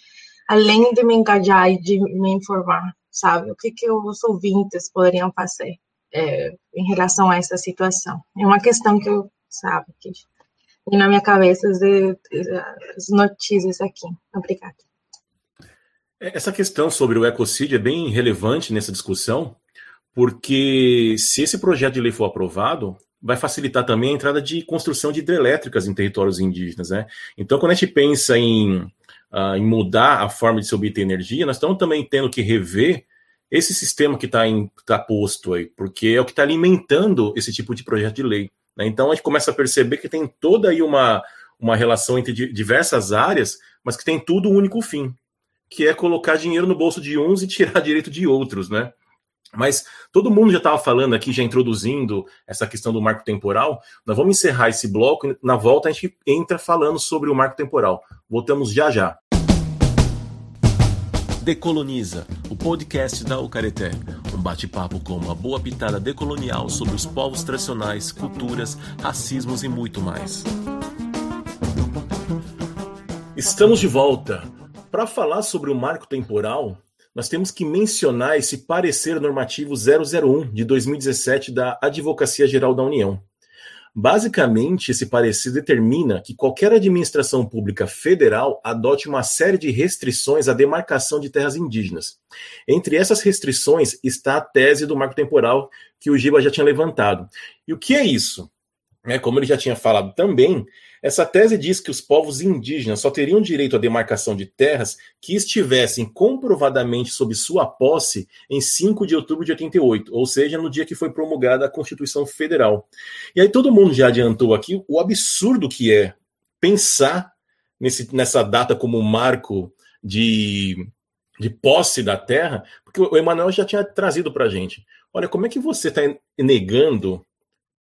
além de me engajar e de me informar, sabe? O que, que os ouvintes poderiam fazer é, em relação a essa situação? É uma questão que eu, sabe, que e na minha cabeça as, as notícias aqui. Obrigada. Essa questão sobre o ecocídio é bem relevante nessa discussão, porque se esse projeto de lei for aprovado, vai facilitar também a entrada de construção de hidrelétricas em territórios indígenas, né? Então, quando a gente pensa em, uh, em mudar a forma de se obter energia, nós estamos também tendo que rever esse sistema que está tá posto aí, porque é o que está alimentando esse tipo de projeto de lei. Né? Então, a gente começa a perceber que tem toda aí uma, uma relação entre diversas áreas, mas que tem tudo um único fim, que é colocar dinheiro no bolso de uns e tirar *laughs* direito de outros, né? Mas todo mundo já estava falando aqui, já introduzindo essa questão do marco temporal. Nós vamos encerrar esse bloco e na volta a gente entra falando sobre o marco temporal. Voltamos já já. Decoloniza, o podcast da Ucareté. Um bate-papo com uma boa pitada decolonial sobre os povos tradicionais, culturas, racismos e muito mais. Estamos de volta. Para falar sobre o marco temporal, nós temos que mencionar esse parecer normativo 001 de 2017 da Advocacia Geral da União. Basicamente, esse parecer determina que qualquer administração pública federal adote uma série de restrições à demarcação de terras indígenas. Entre essas restrições está a tese do marco temporal que o Giba já tinha levantado. E o que é isso? É, como ele já tinha falado também, essa tese diz que os povos indígenas só teriam direito à demarcação de terras que estivessem comprovadamente sob sua posse em 5 de outubro de 88, ou seja, no dia que foi promulgada a Constituição Federal. E aí todo mundo já adiantou aqui o absurdo que é pensar nesse, nessa data como marco de, de posse da terra, porque o Emanuel já tinha trazido para a gente. Olha, como é que você está negando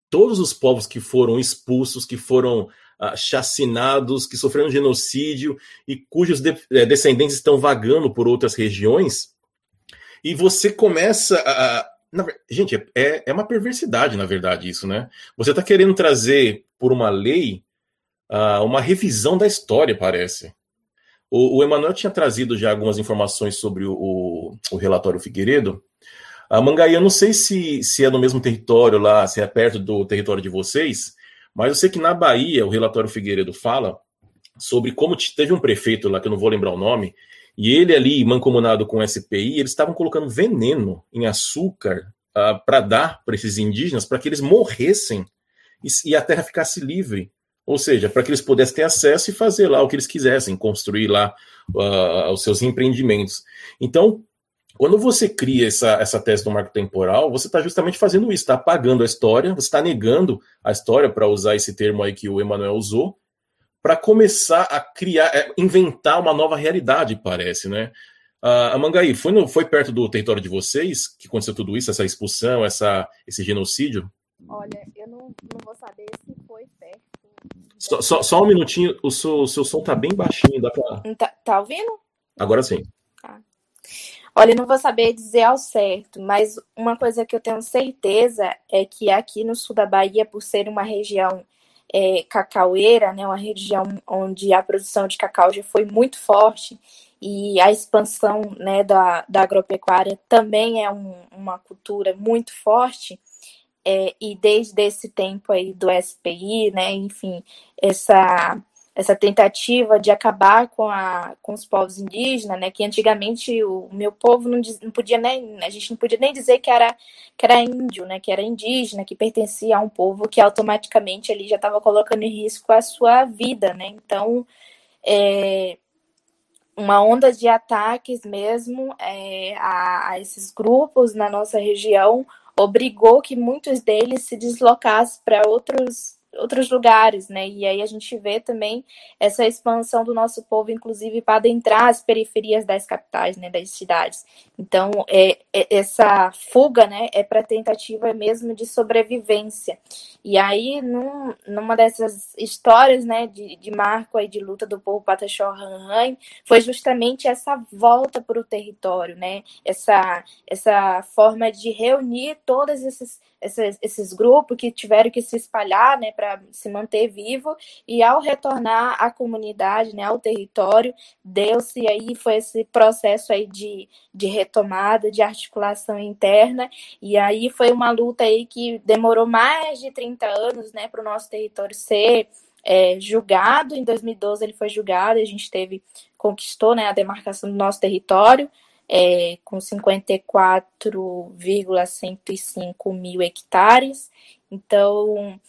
todos os povos que foram expulsos, que foram uh, chacinados, que sofreram genocídio e cujos de, eh, descendentes estão vagando por outras regiões. E você começa a. Na, gente, é, é uma perversidade, na verdade, isso, né? Você está querendo trazer, por uma lei, uh, uma revisão da história, parece. O, o Emanuel tinha trazido já algumas informações sobre o, o, o relatório Figueiredo. A Mangaí, eu não sei se, se é no mesmo território lá, se é perto do território de vocês, mas eu sei que na Bahia, o relatório Figueiredo fala sobre como teve um prefeito lá, que eu não vou lembrar o nome, e ele ali, mancomunado com o SPI, eles estavam colocando veneno em açúcar uh, ah, para dar para esses indígenas, para que eles morressem e, e, a terra ficasse livre. Ou seja, para que eles pudessem ter acesso e fazer lá o que eles quisessem, construir lá uh, os seus empreendimentos. Então, quando você cria essa, essa tese do marco temporal, você está justamente fazendo isso, está apagando a história, você está negando a história, para usar esse termo aí que o Emanuel usou, para começar a criar, é, inventar uma nova realidade, parece, né? Uh, a Mangaí, foi, no, foi perto do território de vocês que aconteceu tudo isso, essa expulsão, essa, esse genocídio? Olha, eu não, não vou saber se foi perto. Só, só, só um minutinho, o seu, o seu som tá bem baixinho, dá pra... Tá, tá ouvindo? Agora sim. Olha, não vou saber dizer ao certo, mas uma coisa que eu tenho certeza é que aqui no sul da Bahia, por ser uma região é, cacaueira, né, uma região onde a produção de cacau já foi muito forte e a expansão né, da, da agropecuária também é um, uma cultura muito forte, é, e desde esse tempo aí do SPI, né, enfim, essa essa tentativa de acabar com, a, com os povos indígenas, né, que antigamente o meu povo não, não podia nem, a gente não podia nem dizer que era, que era índio, né, que era indígena, que pertencia a um povo que automaticamente ali já estava colocando em risco a sua vida, né, então é, uma onda de ataques mesmo é, a, a esses grupos na nossa região obrigou que muitos deles se deslocassem para outros outros lugares, né? E aí a gente vê também essa expansão do nosso povo, inclusive para adentrar as periferias das capitais, né, das cidades. Então, é, é essa fuga, né, é para tentativa mesmo de sobrevivência. E aí, num, numa dessas histórias, né, de, de marco aí de luta do povo Pataxó Ranhan, foi justamente essa volta para o território, né? Essa essa forma de reunir todos esses esses, esses grupos que tiveram que se espalhar, né, para se manter vivo, e ao retornar à comunidade, né, ao território, deu-se aí, foi esse processo aí de, de retomada, de articulação interna, e aí foi uma luta aí que demorou mais de 30 anos, né, para o nosso território ser é, julgado, em 2012 ele foi julgado, a gente teve, conquistou, né, a demarcação do nosso território, é, com 54,105 mil hectares. Então,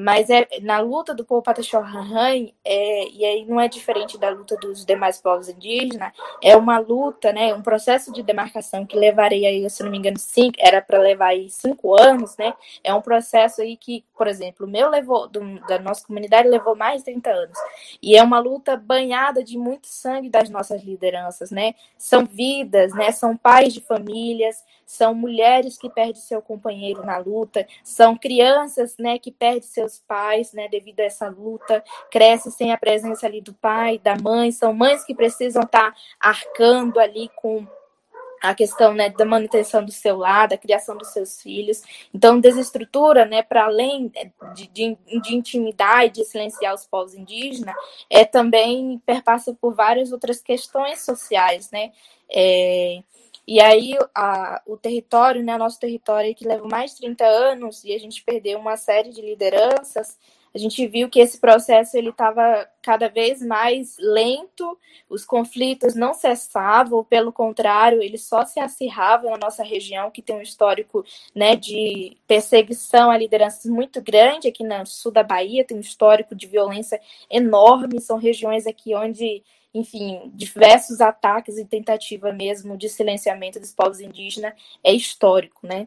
mas é na luta do povo Pataxó-Ranhan, é, e aí não é diferente da luta dos demais povos indígenas, é uma luta, né, um processo de demarcação que levaria aí, se não me engano, cinco, era para levar aí cinco anos, né, é um processo aí que, por exemplo, o meu levou, do, da nossa comunidade levou mais de 30 anos, e é uma luta banhada de muito sangue das nossas lideranças, né, são vidas, né, são pais de famílias, são mulheres que perdem seu companheiro na luta, são crianças, né, que perdem seus pais, né, devido a essa luta, crescem sem a presença ali do pai, da mãe, são mães que precisam estar tá arcando ali com a questão né, da manutenção do seu lar, da criação dos seus filhos. Então, desestrutura, né, para além de, de, de intimidar de silenciar os povos indígenas, é também perpassa por várias outras questões sociais, né? É, e aí a, o território, né, nosso território que leva mais de 30 anos e a gente perdeu uma série de lideranças, a gente viu que esse processo ele estava cada vez mais lento, os conflitos não cessavam, pelo contrário, eles só se acirravam na nossa região, que tem um histórico né, de perseguição a lideranças muito grande, aqui no sul da Bahia tem um histórico de violência enorme, são regiões aqui onde enfim, diversos ataques e tentativa mesmo de silenciamento dos povos indígenas é histórico, né?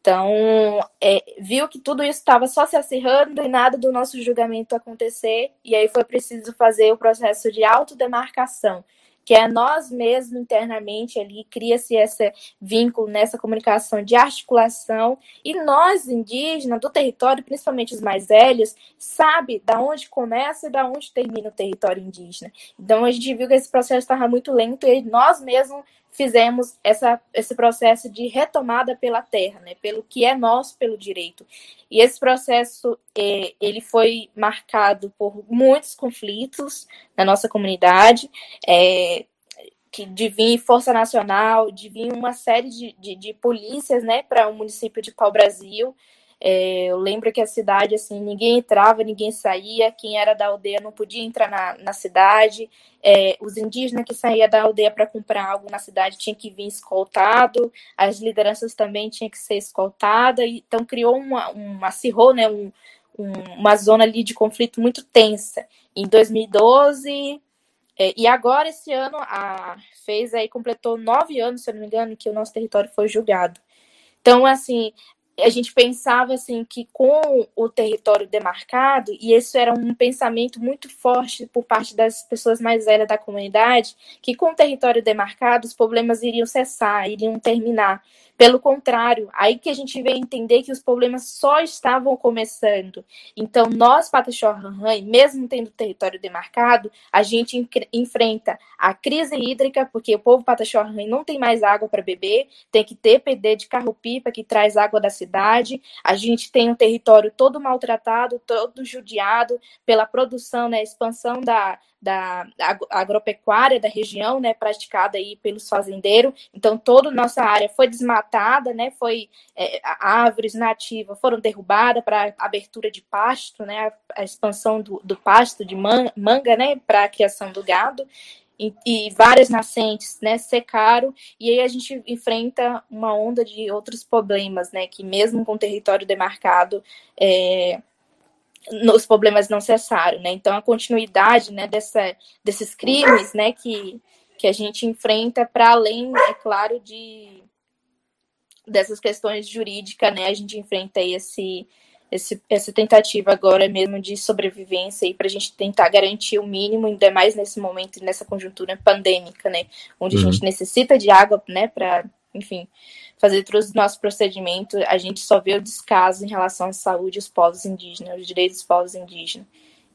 Então, é, viu que tudo isso estava só se acirrando e nada do nosso julgamento acontecer, e aí foi preciso fazer o processo de autodemarcação, que é nós mesmos internamente ali, cria-se esse vínculo nessa comunicação de articulação, e nós indígenas do território, principalmente os mais velhos, sabe da onde começa e da onde termina o território indígena. Então a gente viu que esse processo estava muito lento e nós mesmos fizemos essa, esse processo de retomada pela terra, né, pelo que é nosso, pelo direito. E esse processo é, ele foi marcado por muitos conflitos na nossa comunidade, é, que de vir Força Nacional, de vir uma série de, de, de polícias né, para o município de Pau-Brasil, é, eu lembro que a cidade, assim, ninguém entrava, ninguém saía, quem era da aldeia não podia entrar na, na cidade, é, os indígenas que saíam da aldeia para comprar algo na cidade tinham que vir escoltado, as lideranças também tinham que ser escoltadas, então criou uma, uma acirrou, né, um, um, uma zona ali de conflito muito tensa. Em 2012, é, e agora esse ano, a fez aí, completou nove anos, se eu não me engano, que o nosso território foi julgado. Então, assim, a gente pensava assim que com o território demarcado, e isso era um pensamento muito forte por parte das pessoas mais velhas da comunidade, que com o território demarcado os problemas iriam cessar, iriam terminar. Pelo contrário, aí que a gente veio entender que os problemas só estavam começando. Então, nós, Pataxó-Ranhan, mesmo tendo território demarcado, a gente enfrenta a crise hídrica, porque o povo Pataxó-Ranhan não tem mais água para beber, tem que ter PD de carro-pipa que traz água da cidade. A gente tem um território todo maltratado, todo judiado pela produção, né, expansão da, da agropecuária da região, né, praticada aí pelos fazendeiros. Então, toda a nossa área foi desmatada, né, foi é, árvores nativas foram derrubadas para abertura de pasto, né, a, expansão do, do, pasto de man, manga, né, para a criação do gado. E, e, várias nascentes, né, secaram, e aí a gente enfrenta uma onda de outros problemas, né, que mesmo com território demarcado, é, os problemas não cessaram, né? Então a continuidade, né, dessa, desses crimes, né, que, que a gente enfrenta para além, é claro, de dessas questões jurídicas, né? A gente enfrenta esse, esse essa tentativa agora mesmo de sobrevivência e para a gente tentar garantir o mínimo, ainda mais nesse momento, nessa conjuntura pandêmica, né? Onde uhum. a gente necessita de água, né, para, enfim, fazer todos os nossos procedimentos, a gente só vê o descaso em relação à saúde dos povos indígenas, os direitos dos povos indígenas.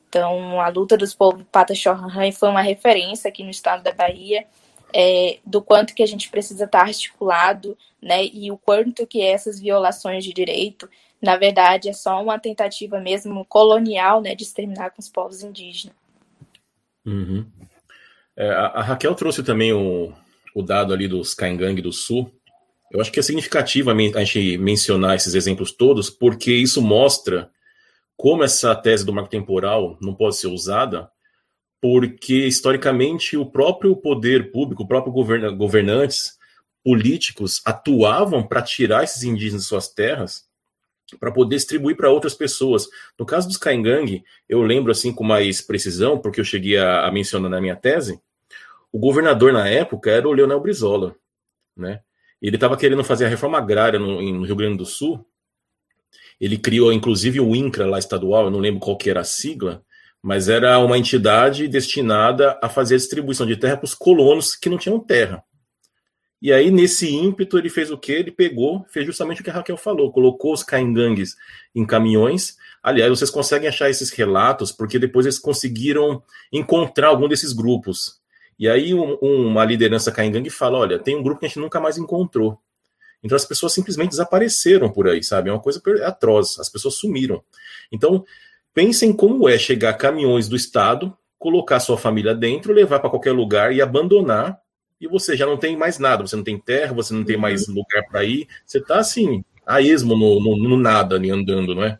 Então, a luta dos povos Pataxó-Ranhan foi uma referência aqui no estado da Bahia, é, do quanto que a gente precisa estar articulado, né, e o quanto que essas violações de direito, na verdade, é só uma tentativa mesmo colonial, né, de exterminar com os povos indígenas. Uhum. É, a, Raquel trouxe também o, o dado ali dos Caingangue do Sul, eu acho que é significativo a gente mencionar esses exemplos todos, porque isso mostra como essa tese do marco temporal não pode ser usada, porque historicamente o próprio poder público, o próprio govern governantes, políticos atuavam para tirar esses indígenas de suas terras para poder distribuir para outras pessoas. No caso dos Caingang, eu lembro assim com mais precisão, porque eu cheguei a, a mencionar na minha tese, o governador na época era o Leonel Brizola, né? Ele estava querendo fazer a reforma agrária no, no, Rio Grande do Sul. Ele criou, inclusive, o INCRA lá estadual, eu não lembro qual que era a sigla, mas era uma entidade destinada a fazer a distribuição de terra para os colonos que não tinham terra. E aí, nesse ímpeto, ele fez o quê? Ele pegou, fez justamente o que a Raquel falou, colocou os caingangues em caminhões. Aliás, vocês conseguem achar esses relatos, porque depois eles conseguiram encontrar algum desses grupos. E aí um, uma liderança caingangue fala: olha, tem um grupo que a gente nunca mais encontrou. Então as pessoas simplesmente desapareceram por aí, sabe? É uma coisa atroz. As pessoas sumiram. Então pensem como é chegar caminhões do Estado, colocar sua família dentro, levar para qualquer lugar e abandonar. E você já não tem mais nada. Você não tem terra, você não tem mais lugar para ir. Você está assim, a esmo no, no, no, nada ali andando, não é?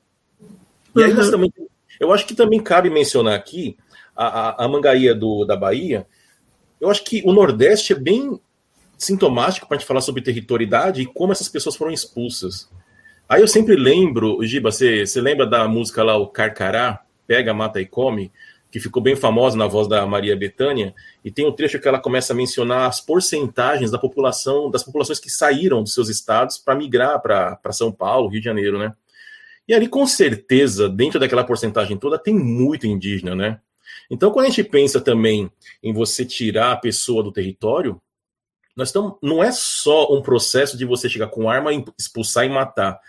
E aí nós também. Eu acho que também cabe mencionar aqui a, a, a do, da Bahia eu acho que o Nordeste é bem sintomático para a gente falar sobre territorialidade e como essas pessoas foram expulsas. Aí eu sempre lembro, Giba, você, lembra da música lá, o Carcará, Pega, Mata e Come, que ficou bem famosa na voz da Maria Bethânia, e tem um trecho que ela começa a mencionar as porcentagens da população, das populações que saíram dos seus estados para migrar para São Paulo, Rio de Janeiro, né? E ali, com certeza, dentro daquela porcentagem toda, tem muito indígena, né? Então, quando a gente pensa também em você tirar a pessoa do território, nós estamos, não é só um processo de você chegar com arma, expulsar e matar.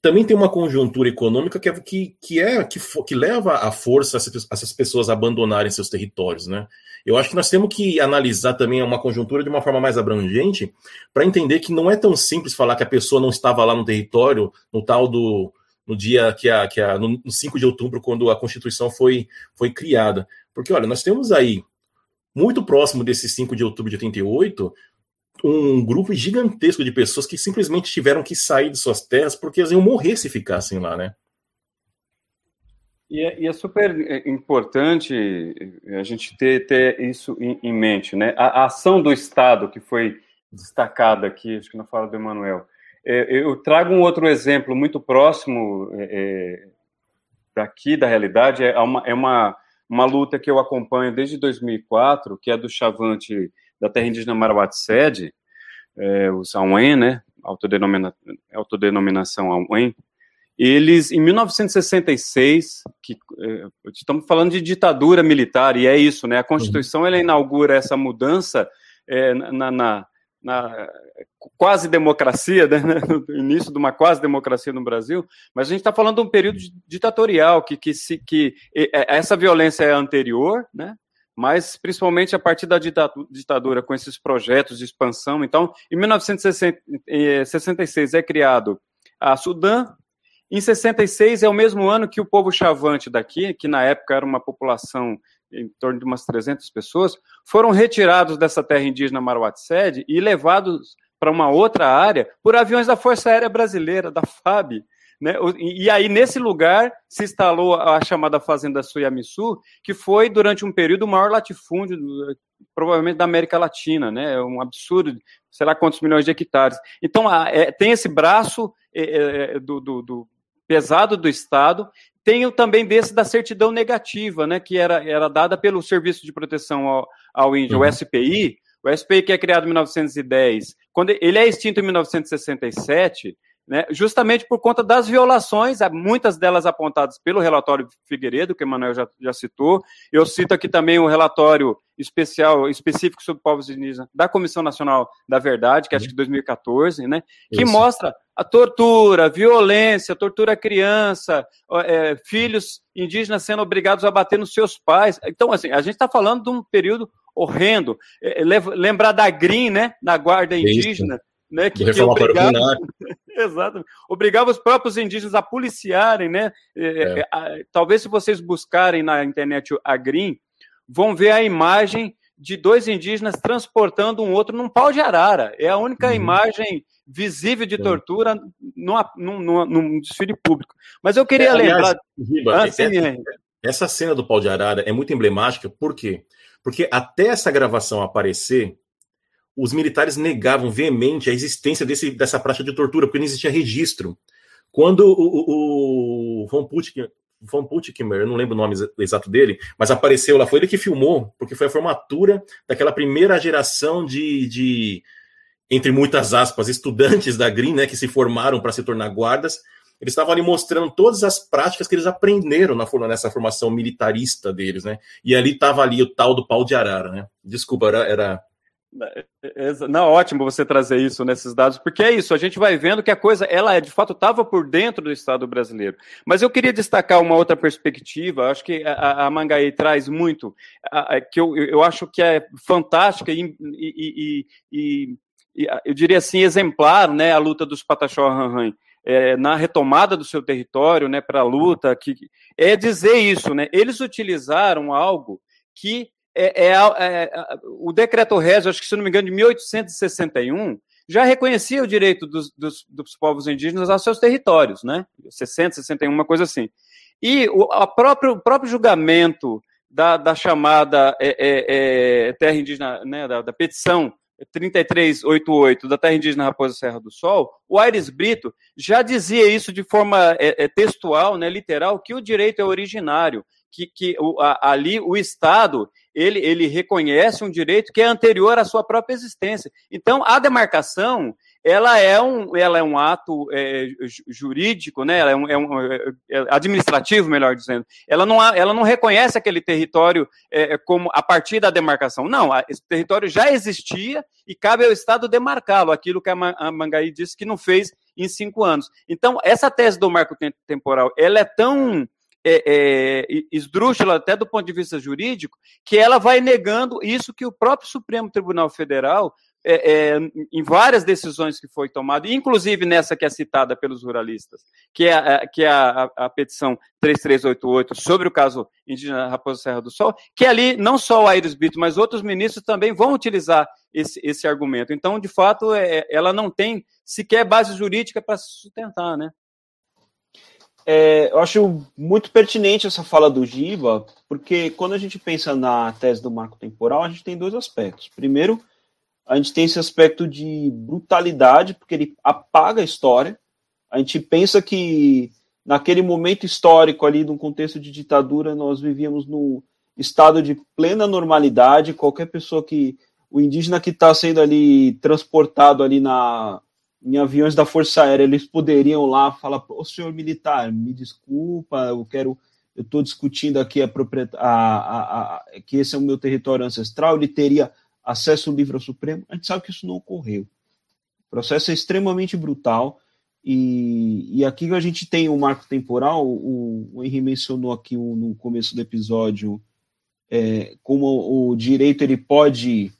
Também tem uma conjuntura econômica que é que, que, é, que, que leva a força essas pessoas a abandonarem seus territórios, né? Eu acho que nós temos que analisar também uma conjuntura de uma forma mais abrangente para entender que não é tão simples falar que a pessoa não estava lá no território, no tal do no dia que a, que a no 5 de outubro, quando a Constituição foi, foi criada. Porque, olha, nós temos aí, muito próximo desse 5 de outubro de 88, um grupo gigantesco de pessoas que simplesmente tiveram que sair de suas terras porque eles iam morrer se ficassem lá, né? E é, e é super é, importante a gente ter, ter isso em, em mente, né? A, a, ação do Estado que foi destacada aqui, acho que na fala do Emanuel, é, eu trago um outro exemplo muito próximo é, é, daqui da realidade, é uma, é uma, uma luta que eu acompanho desde 2004, que é do chavante da terra indígena Marwatsed, é, os Auen, né, autodenomina, autodenominação Auen, eles, em 1966, que, é, estamos falando de ditadura militar, e é isso, né, a Constituição, ela inaugura essa mudança é, na, na na quase democracia, né, *laughs* no início de uma quase democracia no Brasil, mas a gente está falando de um período ditatorial que, que, se, que essa violência é anterior, né, mas principalmente a partir da ditadura com esses projetos de expansão. Então, em 1966 é criado a Sudã. Em 66 é o mesmo ano que o povo chavante daqui, que na época era uma população em torno de umas 300 pessoas, foram retirados dessa terra indígena Marwatsed e levados para uma outra área por aviões da Força Aérea Brasileira, da FAB. Né? E aí, nesse lugar, se instalou a chamada Fazenda Suyamisu, que foi, durante um período, o maior latifúndio, provavelmente, da América Latina. Né? É um absurdo, sei lá quantos milhões de hectares. Então, é, tem esse braço é, do, do, do pesado do Estado tem também desse da certidão negativa, né, que era, era dada pelo Serviço de Proteção ao, ao Índio, uhum. o SPI, o SPI que é criado em 1910, quando ele é extinto em 1967, né, justamente por conta das violações, muitas delas apontadas pelo relatório Figueiredo, que o Emanuel já, já citou. Eu cito aqui também o relatório especial, específico sobre povos indígenas da Comissão Nacional da Verdade, que é, acho que 2014, né, que Isso. mostra a tortura, a violência, a tortura à criança, é, filhos indígenas sendo obrigados a bater nos seus pais. Então, assim, a gente está falando de um período horrendo. É, lembrar da GRIM, né, da Guarda Indígena, Isso né, que, que obrigava, *laughs* exatamente, obrigava os próprios indígenas a policiarem, né? É. É, talvez se vocês buscarem na internet a Green, vão ver a imagem de dois indígenas transportando um outro num pau de arara. É a única uhum. imagem visível de tortura num, num, num, desfile público. Mas eu queria é, lembrar. Riba, ah, essa, essa cena do pau de arara é muito emblemática, por quê? Porque até essa gravação aparecer, os militares negavam veemente a existência desse, dessa prática de tortura, porque não existia registro. Quando o, o, o Von Putkin, Von Putkimer, eu não lembro o nome exato dele, mas apareceu lá, foi ele que filmou, porque foi a formatura daquela primeira geração de, de entre muitas aspas, estudantes da Green, né, que se formaram para se tornar guardas, eles estavam ali mostrando todas as práticas que eles aprenderam na, nessa formação militarista deles, né? E ali estava ali o tal do pau de arara, né? Desculpa, era, era não, ótimo você trazer isso nesses dados, porque é isso, a gente vai vendo que a coisa, ela é, de fato estava por dentro do Estado brasileiro. Mas eu queria destacar uma outra perspectiva, acho que a, a Mangaí traz muito, a, a, que eu, eu acho que é fantástica e, e, e, e eu diria assim, exemplar, né, a luta dos Pataxó Ranhan. É, na retomada do seu território, né, para a luta, que é dizer isso, né? Eles utilizaram algo que é, é, é, o decreto Régio, acho que se não me engano, de 1861, já reconhecia o direito dos, dos, dos, povos indígenas aos seus territórios, né? 60, 61, uma coisa assim. E o, próprio, o próprio julgamento da, da chamada é, é, é terra indígena, né, da, da, petição 3388 da terra indígena Raposa Serra do Sol, o Aires Brito já dizia isso de forma é, textual, né, literal, que o direito é originário, que, que o, a, ali o Estado ele, ele reconhece um direito que é anterior à sua própria existência. Então, a demarcação ela é um, ela é um ato é, jurídico, né? ela é um, é um é, é administrativo, melhor dizendo. Ela não, ela não reconhece aquele território é, é, como a partir da demarcação. Não, esse território já existia e cabe ao Estado demarcá-lo, aquilo que a Mangaí disse que não fez em cinco anos. Então, essa tese do marco temporal, ela é tão é, é, esdrúxula até do ponto de vista jurídico, que ela vai negando isso que o próprio Supremo Tribunal Federal, é, é, em várias decisões que foi tomada, inclusive nessa que é citada pelos ruralistas, que é, a, que é a, a, a, petição 3388 sobre o caso indígena Raposa Serra do Sol, que ali não só o Aires Brito, mas outros ministros também vão utilizar esse, esse argumento. Então, de fato, é, ela não tem sequer base jurídica para se sustentar, né? É, eu acho muito pertinente essa fala do Giba, porque quando a gente pensa na tese do marco temporal, a gente tem dois aspectos. Primeiro, a gente tem esse aspecto de brutalidade, porque ele apaga a história. A gente pensa que naquele momento histórico ali, num contexto de ditadura, nós vivíamos no estado de plena normalidade. Qualquer pessoa que. O indígena que está sendo ali transportado ali na, em aviões da Força Aérea, eles poderiam lá falar, o senhor militar, me desculpa, eu quero, eu estou discutindo aqui a, a, que esse é o meu território ancestral, ele teria acesso livre ao Supremo. A gente sabe que isso não ocorreu. O processo é extremamente brutal, e, e aqui a gente tem um marco temporal, o, o mencionou aqui no começo do episódio é, como o direito ele pode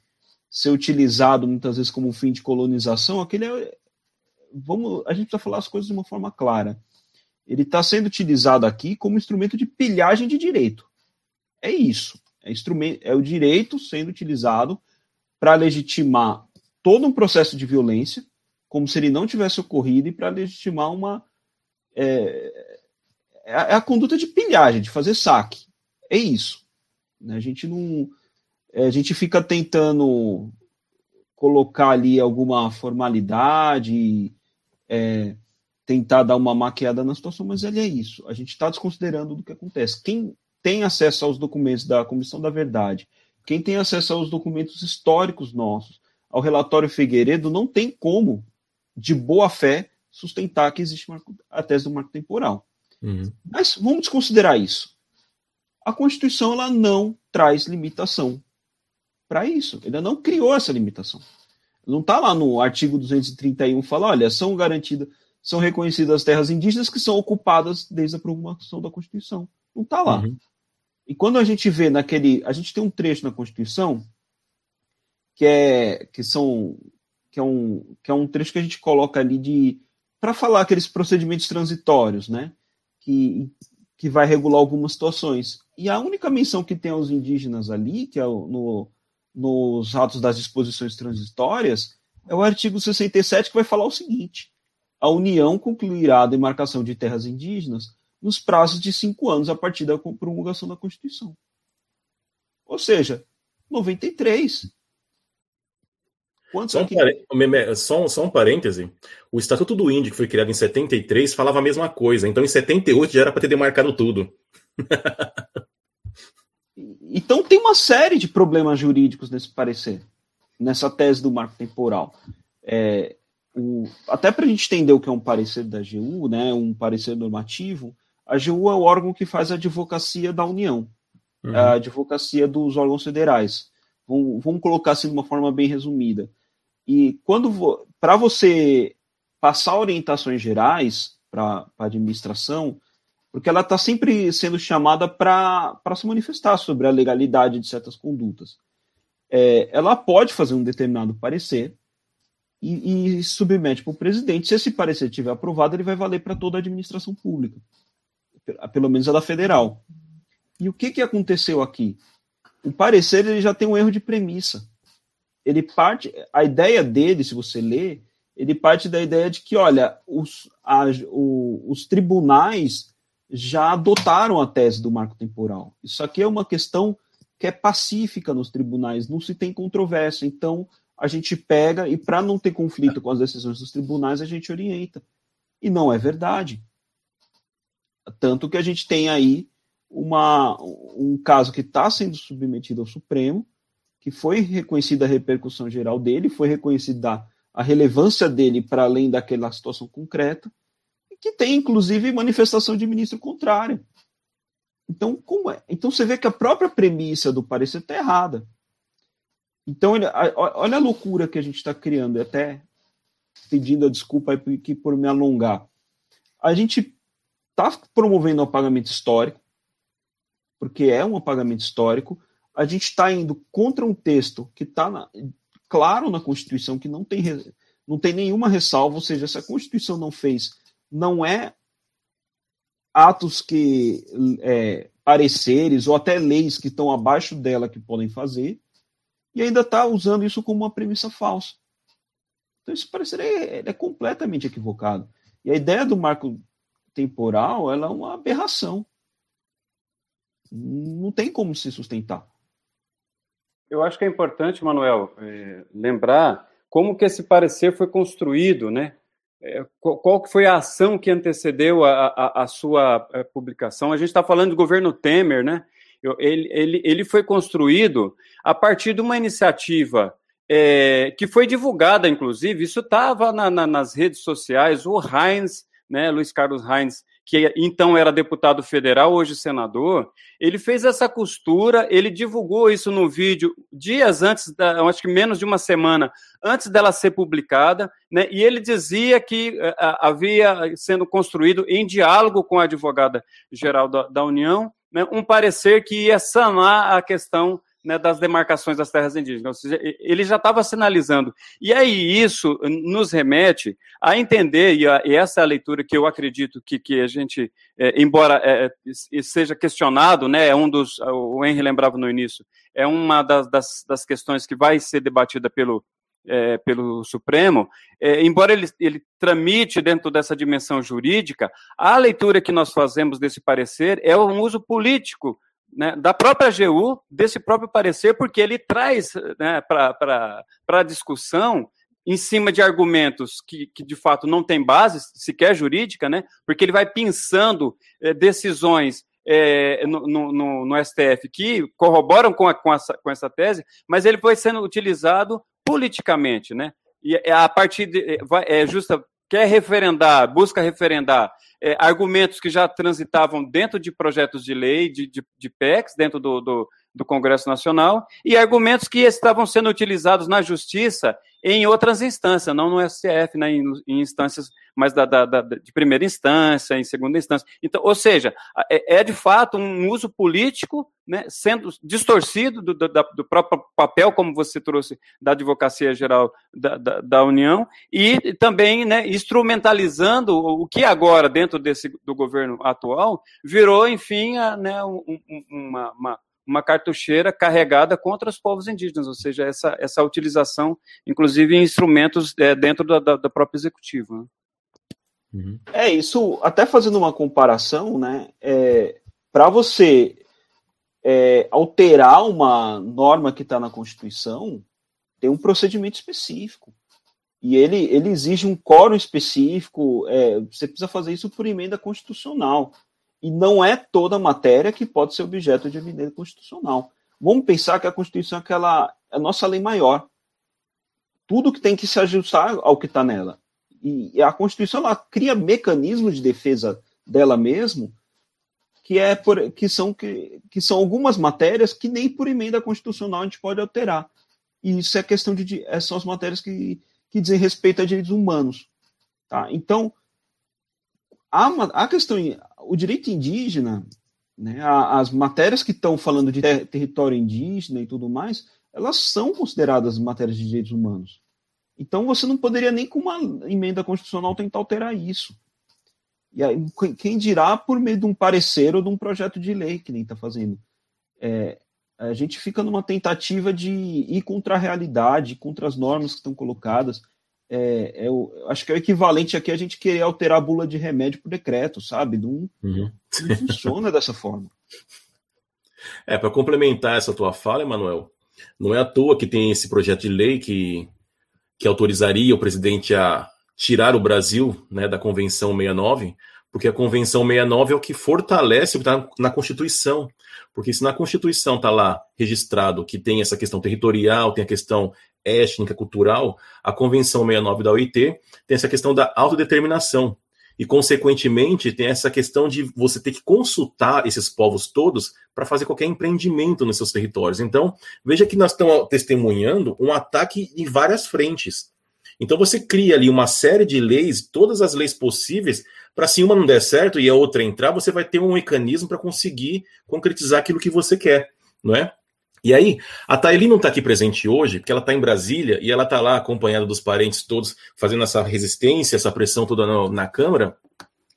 ser utilizado muitas vezes como fim de colonização, aquele é, vamos, a gente precisa falar as coisas de uma forma clara. Ele está sendo utilizado aqui como instrumento de pilhagem de direito. É isso. É, instrumento, é o direito sendo utilizado para legitimar todo um processo de violência, como se ele não tivesse ocorrido, e para legitimar uma. É, é, a, é a conduta de pilhagem, de fazer saque. É isso. A gente não. A gente fica tentando colocar ali alguma formalidade, é, tentar dar uma maquiada na situação, mas ele é isso. A gente está desconsiderando do que acontece. Quem tem acesso aos documentos da Comissão da Verdade, quem tem acesso aos documentos históricos nossos, ao relatório Figueiredo, não tem como, de boa fé, sustentar que existe a tese do marco temporal. Uhum. Mas vamos desconsiderar isso. A Constituição ela não traz limitação para isso. Ela não criou essa limitação. Não está lá no artigo 231 fala, olha, são garantidas, são reconhecidas as terras indígenas que são ocupadas desde a promulgação da Constituição. Não está lá. Uhum. E quando a gente vê naquele, a gente tem um trecho na Constituição que é que são que é um que é um trecho que a gente coloca ali de para falar aqueles procedimentos transitórios, né? Que que vai regular algumas situações. E a única menção que tem aos indígenas ali, que é no nos atos das disposições transitórias é o artigo 67 que vai falar o seguinte: a União concluirá a demarcação de terras indígenas nos prazos de cinco anos a partir da promulgação da Constituição. Ou seja, 93. Só um, só, só um parêntese. O Estatuto do Índio, que foi criado em 73, falava a mesma coisa. Então, em 78 já era para ter demarcado tudo. *laughs* então, tem uma série de problemas jurídicos nesse parecer, nessa tese do marco temporal. É, o, até para a gente entender o que é um parecer da AGU, né, um parecer normativo, a AGU é o órgão que faz a advocacia da União, uhum. a advocacia dos órgãos federais. Vamos, vamos colocar assim de uma forma bem resumida. E quando para você passar orientações gerais para a administração, porque ela está sempre sendo chamada para se manifestar sobre a legalidade de certas condutas. É, ela pode fazer um determinado parecer e, e submete para o presidente. Se esse parecer estiver aprovado, ele vai valer para toda a administração pública, pelo menos a da federal. E o que, que aconteceu aqui? O parecer ele já tem um erro de premissa ele parte, a ideia dele, se você ler, ele parte da ideia de que, olha, os, a, o, os tribunais já adotaram a tese do marco temporal. Isso aqui é uma questão que é pacífica nos tribunais, não se tem controvérsia. Então, a gente pega e, para não ter conflito com as decisões dos tribunais, a gente orienta. E não é verdade. Tanto que a gente tem aí uma, um caso que está sendo submetido ao Supremo, que foi reconhecida a repercussão geral dele, foi reconhecida a relevância dele para além daquela situação concreta, que tem, inclusive, manifestação de ministro contrário. Então, como é? Então você vê que a própria premissa do parecer está errada. Então, olha a loucura que a gente está criando, até pedindo a desculpa por me alongar. A gente está promovendo o apagamento histórico, porque é um apagamento histórico, a gente está indo contra um texto que está claro na Constituição, que não tem, não tem nenhuma ressalva, ou seja, se a Constituição não fez, não é atos que é, pareceres ou até leis que estão abaixo dela que podem fazer, e ainda está usando isso como uma premissa falsa. Então, esse parecer é, é completamente equivocado. E a ideia do marco temporal ela é uma aberração. Não tem como se sustentar. Eu acho que é importante, Manuel, é, lembrar como que esse parecer foi construído, né? É, qual, qual foi a ação que antecedeu a, a, a sua é, publicação? A gente está falando do governo Temer, né? Ele, ele, ele foi construído a partir de uma iniciativa é, que foi divulgada, inclusive, isso estava na, na, nas redes sociais, o Heinz, né, Luiz Carlos Heinz, que então era deputado federal, hoje senador, ele fez essa costura, ele divulgou isso no vídeo dias antes, da, acho que menos de uma semana antes dela ser publicada, né, e ele dizia que uh, havia sendo construído em diálogo com a advogada-geral da, da União, né, um parecer que ia sanar a questão né, das demarcações das terras indígenas. Seja, ele já estava sinalizando. E aí isso nos remete a entender, e, a, e, essa é a leitura que eu acredito que, que a gente, é, embora é, é seja questionado, né, é um dos, o Henry lembrava no início, é uma das, das, das questões que vai ser debatida pelo, é, pelo Supremo, é, embora ele, ele tramite dentro dessa dimensão jurídica, a leitura que nós fazemos desse parecer é um uso político né, da própria AGU, desse próprio parecer, porque ele traz né, para a discussão em cima de argumentos que, que, de fato não tem base sequer jurídica, né, porque ele vai pensando é, decisões é, no, no, no, STF que corroboram com, a, com, essa, com essa tese, mas ele foi sendo utilizado politicamente, né? E é, a partir de, é justa quer referendar, busca referendar é, argumentos que já transitavam dentro de projetos de lei, de, de, de PECs, dentro do, do, do Congresso Nacional, e argumentos que estavam sendo utilizados na Justiça em outras instâncias, não no STF, né, em, instâncias mais da, da, da, de primeira instância, em segunda instância. Então, ou seja, é, é de fato um uso político, né, sendo distorcido do, do, do, próprio papel, como você trouxe, da Advocacia Geral da, da, da União, e também né, instrumentalizando o que agora, dentro desse, do governo atual, virou, enfim, a, né, um, uma, uma uma cartucheira carregada contra os povos indígenas, ou seja, essa, essa utilização, inclusive, em instrumentos é, dentro da, da, da própria executiva. Né? Uhum. É, isso, até fazendo uma comparação, né, é, para você é, alterar uma norma que está na Constituição, tem um procedimento específico. E ele, ele exige um quórum específico, é, você precisa fazer isso por emenda constitucional. E não é toda matéria que pode ser objeto de emenda constitucional. Vamos pensar que a Constituição é aquela é a nossa lei maior. Tudo que tem que se ajustar ao que está nela. E a Constituição ela cria mecanismos de defesa dela mesmo, que é por, que são que, que são algumas matérias que nem por emenda constitucional a gente pode alterar. E isso é questão de são as matérias que que dizem respeito a direitos humanos. Tá? Então, a, a questão, o direito indígena, né, as matérias que estão falando de ter, território indígena e tudo mais, elas são consideradas matérias de direitos humanos. Então, você não poderia nem com uma emenda constitucional tentar alterar isso. E aí, quem dirá por meio de um parecer ou de um projeto de lei que nem está fazendo. É, a gente fica numa tentativa de ir contra a realidade, contra as normas que estão colocadas. É, é o, acho que é o equivalente aqui a gente querer alterar a bula de remédio por decreto, sabe? Não, uhum. não funciona dessa forma. *laughs* É, para complementar essa tua fala, Emanuel, não é à toa que tem esse projeto de lei que, que autorizaria o presidente a tirar o Brasil né, da Convenção 69, porque a Convenção 69 é o que fortalece o que está na Constituição. Porque se na Constituição está lá registrado que tem essa questão territorial, tem a questão étnica, cultural, a Convenção 69 da OIT tem essa questão da autodeterminação. E, consequentemente, tem essa questão de você ter que consultar esses povos todos para fazer qualquer empreendimento nos seus territórios. Então, veja que nós estamos testemunhando um ataque em várias frentes. Então, você cria ali uma série de leis, todas as leis possíveis, para se uma não der certo e a outra entrar, você vai ter um mecanismo para conseguir concretizar aquilo que você quer, não é? E aí, a Thaili não está aqui presente hoje, porque ela está em Brasília e ela está lá acompanhada dos parentes todos, fazendo essa resistência, essa pressão toda na, na Câmara.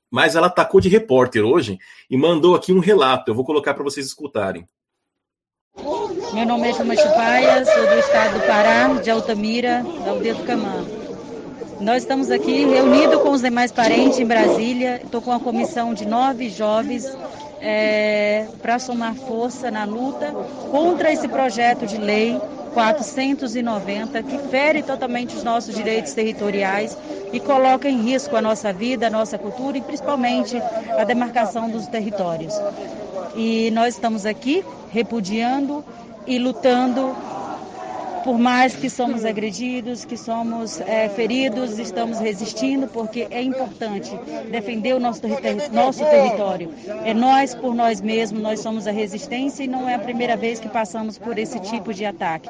Mas ela atacou de repórter hoje e mandou aqui um relato. Eu vou colocar para vocês escutarem. Meu nome é Chama Chupaia, sou do estado do Pará, de Altamira, da aldeia do Camã. Nós estamos aqui reunidos com os demais parentes em Brasília. Estou com uma comissão de nove jovens é, para somar força na luta contra esse projeto de lei 490 que fere totalmente os nossos direitos territoriais e coloca em risco a nossa vida, a nossa cultura e principalmente a demarcação dos territórios. E nós estamos aqui repudiando e lutando por mais que somos agredidos, que somos é, feridos, estamos resistindo, porque é importante defender o nosso, nosso território. É nós por nós mesmos, nós somos a resistência e não é a primeira vez que passamos por esse tipo de ataque.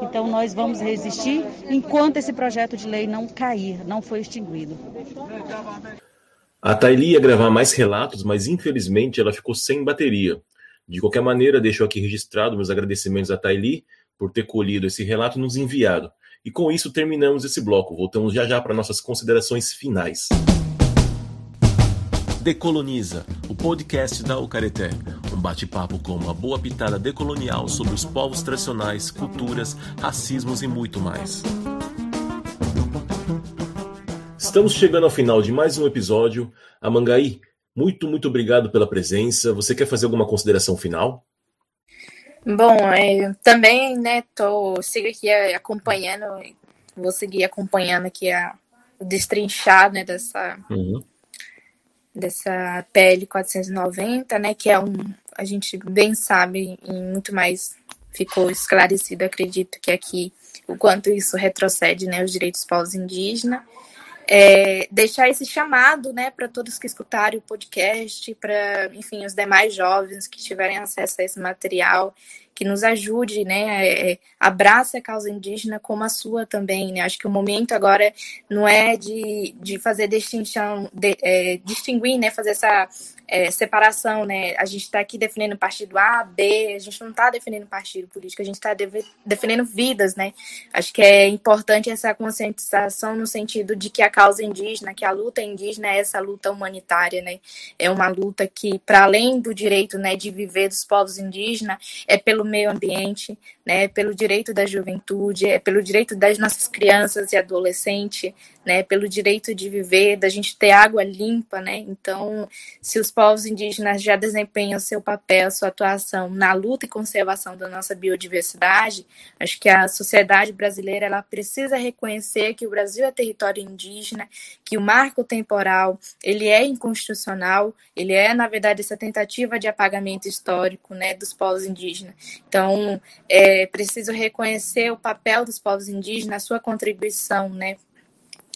Então nós vamos resistir enquanto esse projeto de lei não cair, não foi extinguido. A Thaili ia gravar mais relatos, mas infelizmente ela ficou sem bateria. De qualquer maneira, deixo aqui registrado meus agradecimentos a Thaili por ter colhido esse relato e nos enviado. E com isso terminamos esse bloco. Voltamos já já para nossas considerações finais. Decoloniza, o podcast da Ucareté. Um bate-papo com uma boa pitada decolonial sobre os povos tradicionais, culturas, racismos e muito mais. Estamos chegando ao final de mais um episódio. Amangaí, muito, muito obrigado pela presença. Você quer fazer alguma consideração final? Bom, é, também, né, tô, sigo aqui é, acompanhando, vou seguir acompanhando aqui a, o destrinchar, né, dessa, uhum. dessa PL 490, né, que é um, a gente bem sabe e muito mais ficou esclarecido, acredito que aqui, o quanto isso retrocede, né, os direitos indígenas, é, deixar esse chamado, né, para todos que escutarem o podcast, para, enfim, os demais jovens que tiverem acesso a esse material, que nos ajude, né, é, abrace a causa indígena como a sua também, né, acho que o momento agora não é de, de fazer distinção, de, é, distinguir, né, fazer essa é, separação, né, a gente está aqui defendendo partido A, B, a gente não está defendendo partido político, a gente está defendendo vidas, né, acho que é importante essa conscientização no sentido de que a causa indígena, que a luta indígena é essa luta humanitária, né, é uma luta que, para além do direito, né, de viver dos povos indígenas, é pelo meio ambiente, né, pelo direito da juventude, é pelo direito das nossas crianças e adolescentes, né, pelo direito de viver, da gente ter água limpa, né? Então, se os povos indígenas já desempenham seu papel, sua atuação na luta e conservação da nossa biodiversidade, acho que a sociedade brasileira ela precisa reconhecer que o Brasil é território indígena, que o marco temporal ele é inconstitucional, ele é na verdade essa tentativa de apagamento histórico, né, dos povos indígenas. Então, é preciso reconhecer o papel dos povos indígenas, sua contribuição, né,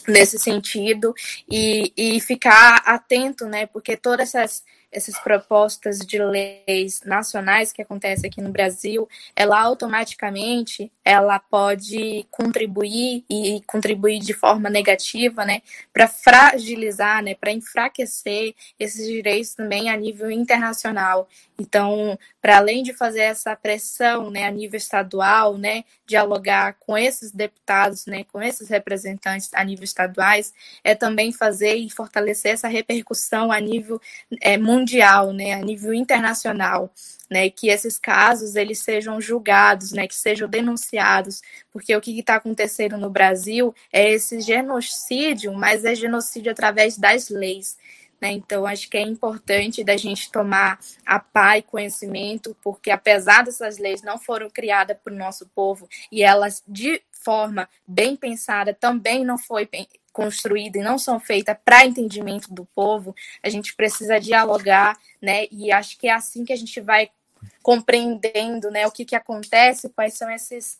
nesse sentido e, e ficar atento, né? Porque todas essas essas propostas de leis nacionais que acontecem aqui no Brasil, ela automaticamente ela pode contribuir e contribuir de forma negativa, né, para fragilizar, né, para enfraquecer esses direitos também a nível internacional. Então, para além de fazer essa pressão, né, a nível estadual, né, dialogar com esses deputados, né, com esses representantes a nível estaduais, é também fazer e fortalecer essa repercussão a nível é, mundial né, a nível internacional, né, que esses casos eles sejam julgados, né, que sejam denunciados, porque o que está acontecendo no Brasil é esse genocídio, mas é genocídio através das leis. Né? Então, acho que é importante da gente tomar a paz e conhecimento, porque apesar dessas leis não foram criadas para o nosso povo e elas de forma bem pensada também não foi construída e não são feitas para entendimento do povo, a gente precisa dialogar, né? E acho que é assim que a gente vai compreendendo, né, o que que acontece, quais são esses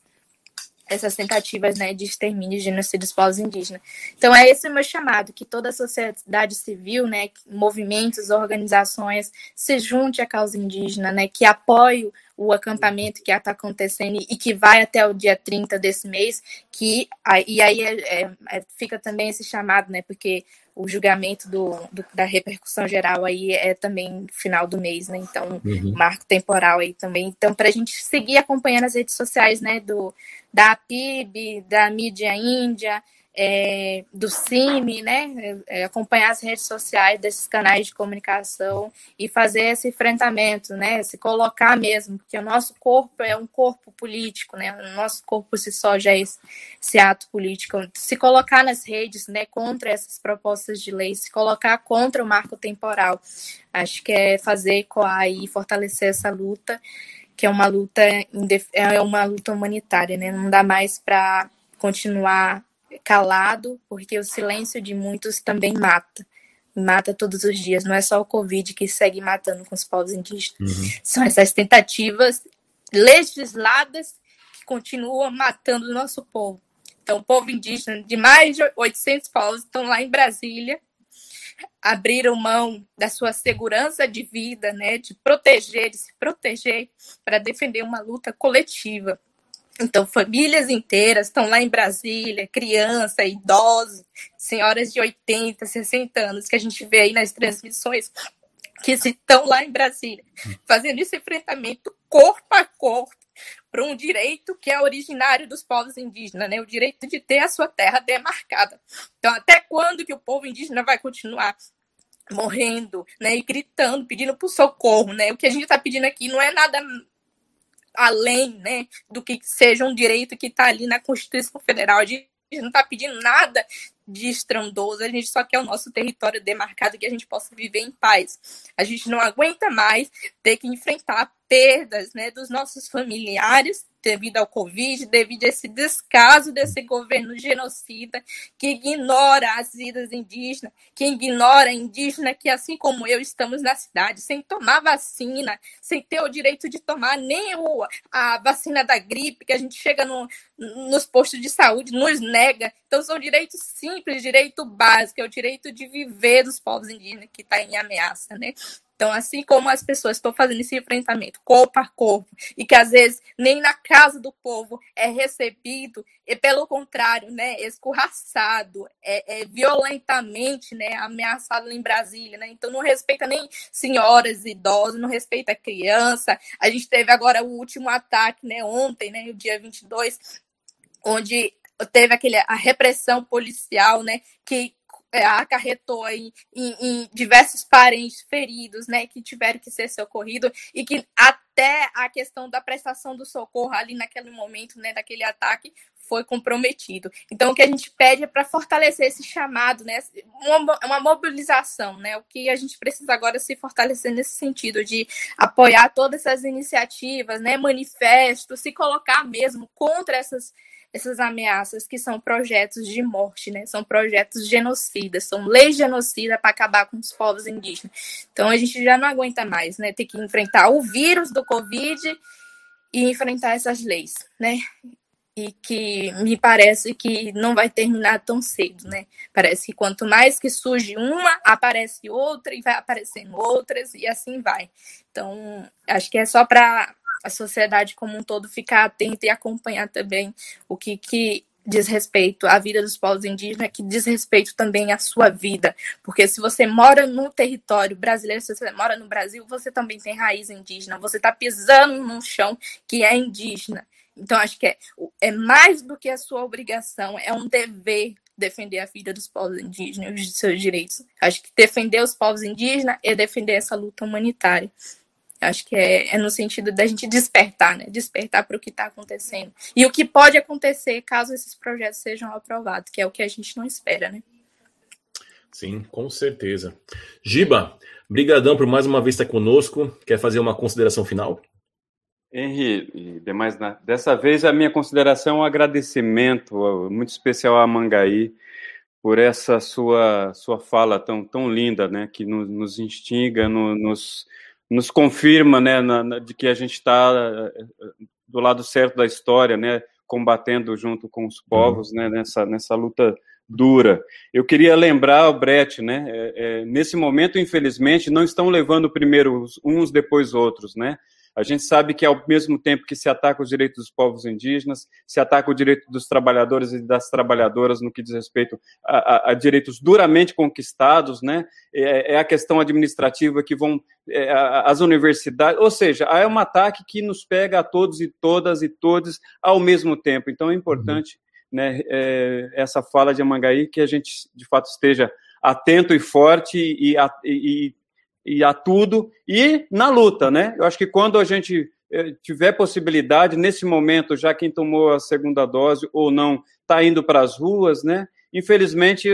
essas tentativas né, de extermínio de genocídio dos povos indígenas. Então, é esse o meu chamado, que toda a sociedade civil, né, movimentos, organizações, se junte à causa indígena, né, que apoie o acampamento que está acontecendo e que vai até o dia 30 desse mês, que e aí é, é, é, fica também esse chamado, né? Porque o julgamento do, do, da repercussão geral aí é também final do mês, né? Então, uhum. marco temporal aí também. Então, para a gente seguir acompanhando as redes sociais, né? Do, da PIB, da mídia índia, é, do CIMI, né, é, acompanhar as redes sociais desses canais de comunicação e fazer esse enfrentamento, né, se colocar mesmo, porque o nosso corpo é um corpo político, né, o nosso corpo por si só já é esse, esse ato político, se colocar nas redes, né, contra essas propostas de lei, se colocar contra o marco temporal, acho que é fazer ecoar e fortalecer essa luta, que é uma luta é uma luta humanitária, né, não dá mais para continuar calado, porque o silêncio de muitos também mata. Mata todos os dias. Não é só o Covid que segue matando com os povos indígenas. Uhum. São essas tentativas legisladas que continuam matando o nosso povo. Então, o povo indígena de mais de 800 povos estão lá em Brasília, abriram mão da sua segurança de vida, né, de proteger, de se proteger, para defender uma luta coletiva. Então, famílias inteiras estão lá em Brasília, criança, idosos, senhoras de 80, 60 anos, que a gente vê aí nas transmissões, que estão lá em Brasília, fazendo esse enfrentamento corpo a corpo para um direito que é originário dos povos indígenas, né? o direito de ter a sua terra demarcada. Então, até quando que o povo indígena vai continuar morrendo, né, e gritando, pedindo por socorro, né? O que a gente está pedindo aqui não é nada além né, do que seja um direito que está ali na Constituição Federal. Gente não está pedindo nada de estrondoso, a gente só quer o nosso território demarcado que a gente possa viver em paz. A gente não aguenta mais ter que enfrentar perdas né, dos nossos familiares devido ao Covid, devido a esse descaso desse governo genocida que ignora as vidas indígenas, que ignora indígena que, assim como eu, estamos na cidade, sem tomar vacina, sem ter o direito de tomar nem o, a vacina da gripe, que a gente chega no, nos postos de saúde, nos nega. Então, são direitos simples, direito básico, é o direito de viver dos povos indígenas que está em ameaça, né? Então, assim como as pessoas estão fazendo esse enfrentamento corpo a corpo, e que às vezes nem na casa do povo é recebido, e pelo contrário, né, escorraçado, é, é violentamente né, ameaçado em Brasília, né? Então não respeita nem senhoras, idosos, não respeita criança. A gente teve agora o último ataque, né, ontem, né, o dia 22, onde teve aquele, a repressão policial, né, que é, acarretou em, em, em, diversos parentes feridos, né, que tiveram que ser socorridos e que até a questão da prestação do socorro ali naquele momento, né, daquele ataque, foi comprometido. Então, o que a gente pede é para fortalecer esse chamado, né, uma, uma, mobilização, né, o que a gente precisa agora é se fortalecer nesse sentido de apoiar todas essas iniciativas, né, manifestos, se colocar mesmo contra essas essas ameaças que são projetos de morte, né? São projetos genocidas, são leis genocidas para acabar com os povos indígenas. Então a gente já não aguenta mais, né? Ter que enfrentar o vírus do Covid e enfrentar essas leis, né? E que me parece que não vai terminar tão cedo, né? Parece que quanto mais que surge uma, aparece outra e vai aparecendo outras e assim vai. Então, acho que é só para a sociedade como um todo ficar atenta e acompanhar também o que, que diz respeito à vida dos povos indígenas, que diz respeito também à sua vida. Porque se você mora no território brasileiro, se você mora no Brasil, você também tem raiz indígena, você está pisando num chão que é indígena. Então, acho que é, é mais do que a sua obrigação, é um dever defender a vida dos povos indígenas e os seus direitos. Acho que defender os povos indígenas é defender essa luta humanitária. Acho que é, é no sentido da gente despertar, né? Despertar para o que está acontecendo. E o que pode acontecer caso esses projetos sejam aprovados, que é o que a gente não espera, né? Sim, com certeza. Giba, brigadão por mais uma vez estar conosco. Quer fazer uma consideração final? Henri, e demais, dessa vez a minha consideração é um agradecimento muito especial a Mangaí por essa sua sua fala tão, tão linda, né, que nos, nos instiga, no, nos, nos confirma, né, na, na, de que a gente está eh, do lado certo da história, né, combatendo junto com os povos, uhum. né, nessa, nessa luta dura. Eu queria lembrar o Brett, né, é, é, nesse momento, infelizmente, não estão levando primeiro uns, depois outros, né, a gente sabe que, ao mesmo tempo que se ataca os direitos dos povos indígenas, se ataca o direito dos trabalhadores e das trabalhadoras no que diz respeito a, a, a direitos duramente conquistados, né? É, é, a questão administrativa que vão é, as universidades, ou seja, é um ataque que nos pega a todos e todas e todos ao mesmo tempo. Então é importante, né, é, essa fala de Amangaí que a gente de fato esteja atento e forte e, e, e a tudo e na luta, né? Eu acho que quando a gente eh, tiver possibilidade, nesse momento, já quem tomou a segunda dose ou não está indo para as ruas, né? Infelizmente,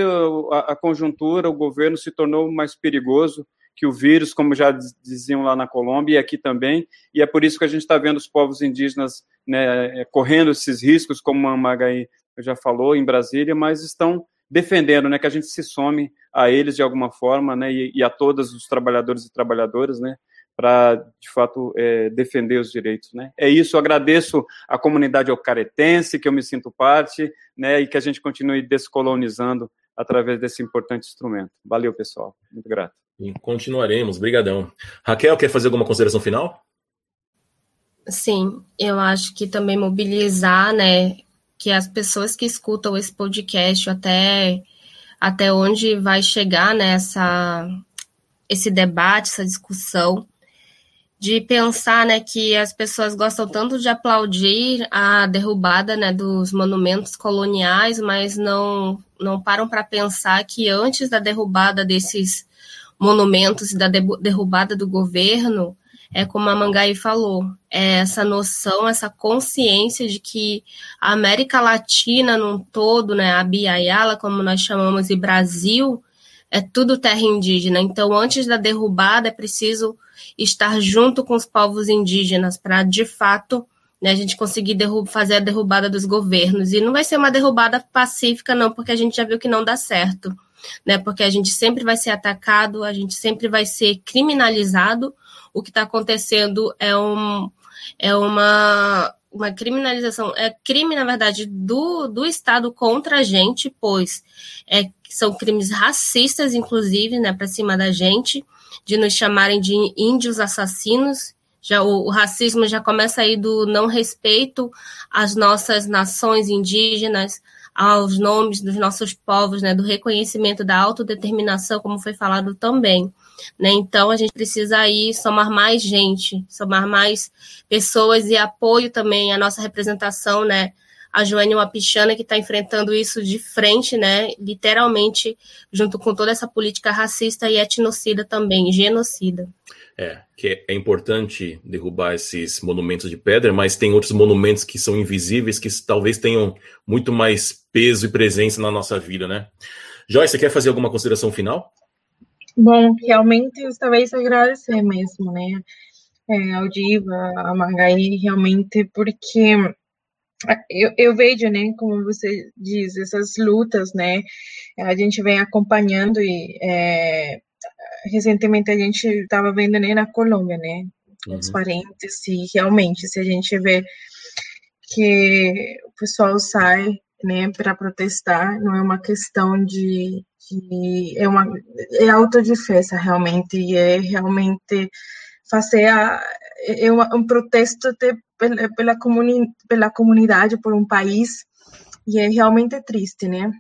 a, conjuntura, o governo se tornou mais perigoso que o vírus, como já diziam lá na Colômbia e aqui também, e é por isso que a gente está vendo os povos indígenas né, correndo esses riscos, como a Magaí já falou, em Brasília, mas estão defendendo, né, que a gente se some a eles de alguma forma, né, e, e a todos os trabalhadores e trabalhadoras, né, para de fato é, defender os direitos, né? É isso. Eu agradeço à comunidade ocaretense que eu me sinto parte, né, e que a gente continue descolonizando através desse importante instrumento. Valeu, pessoal. Muito grato. E continuaremos. Brigadão. Raquel, quer fazer alguma consideração final? Sim, eu acho que também mobilizar, né, que as pessoas que escutam esse podcast até até onde vai chegar nessa né, esse debate, essa discussão, de pensar né, que as pessoas gostam tanto de aplaudir a derrubada né, dos monumentos coloniais, mas não, não param para pensar que antes da derrubada desses monumentos e da derrubada do governo, é como a Mangai falou, é essa noção, essa consciência de que a América Latina num todo, né, a Biayala, como nós chamamos, e Brasil, é tudo terra indígena. Então, antes da derrubada, é preciso estar junto com os povos indígenas para, de fato, né, a gente conseguir fazer a derrubada dos governos. E não vai ser uma derrubada pacífica, não, porque a gente já viu que não dá certo. Né, porque a gente sempre vai ser atacado, a gente sempre vai ser criminalizado, o que está acontecendo é, um, é uma, uma criminalização, é crime, na verdade, do, do Estado contra a gente, pois é, são crimes racistas, inclusive, né, para cima da gente, de nos chamarem de índios assassinos. Já, o, o racismo já começa aí do não respeito às nossas nações indígenas, aos nomes dos nossos povos, né, do reconhecimento da autodeterminação, como foi falado também. Né? Então, a gente precisa aí somar mais gente, somar mais pessoas e apoio também à nossa representação, né? A Joênia Wapichana, que está enfrentando isso de frente, né? Literalmente, junto com toda essa política racista e etnocida também, genocida. É, que é importante derrubar esses monumentos de pedra, mas tem outros monumentos que são invisíveis que talvez tenham muito mais peso e presença na nossa vida, né? Joyce, você quer fazer alguma consideração final? Bom, realmente talvez agradecer mesmo, né? É, ao Diva, a Mangai, realmente, porque eu, eu, vejo, né, como você diz, essas lutas, né, a gente vem acompanhando e é, recentemente a gente estava vendo né, na Colômbia, né, uhum. os parentes, e realmente, se a gente vê que o pessoal sai, né, para protestar, não é uma questão de, de, é uma é autodefesa realmente, e é realmente fazer a, é um, um protesto de, pela, pela, comuni, pela comunidade, por um país, e é realmente triste, né?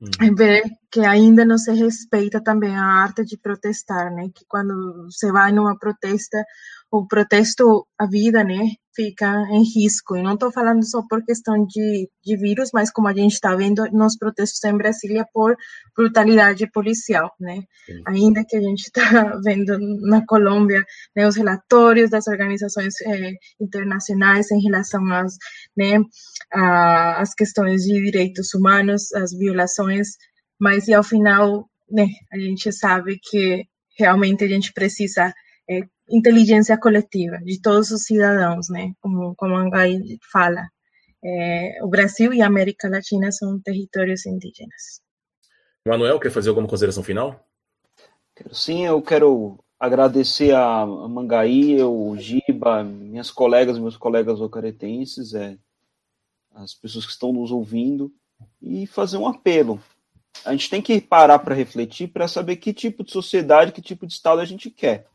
Uhum. Ver que ainda não se respeita também a arte de protestar, né? Que quando você vai numa protesta, o protesto, a vida, né? Fica em risco. E não estou falando só por questão de, de vírus, mas como a gente está vendo nos protestos em Brasília por brutalidade policial, né? Sim. Ainda que a gente está *laughs* vendo na Colômbia né, os relatórios das organizações eh, internacionais em relação às, né, às questões de direitos humanos, as violações, mas e ao final, né, a gente sabe que realmente a gente precisa é, inteligência coletiva de todos os cidadãos, né? Como, como Angai fala. É, o Brasil e a América Latina são territórios indígenas. Manuel, quer fazer alguma consideração final? Sim, eu quero agradecer a Mangaí, o Giba, minhas colegas, meus colegas ocaretenses, é, as pessoas que estão nos ouvindo, e fazer um apelo. A gente tem que parar para refletir para saber que tipo de sociedade, que tipo de Estado a gente quer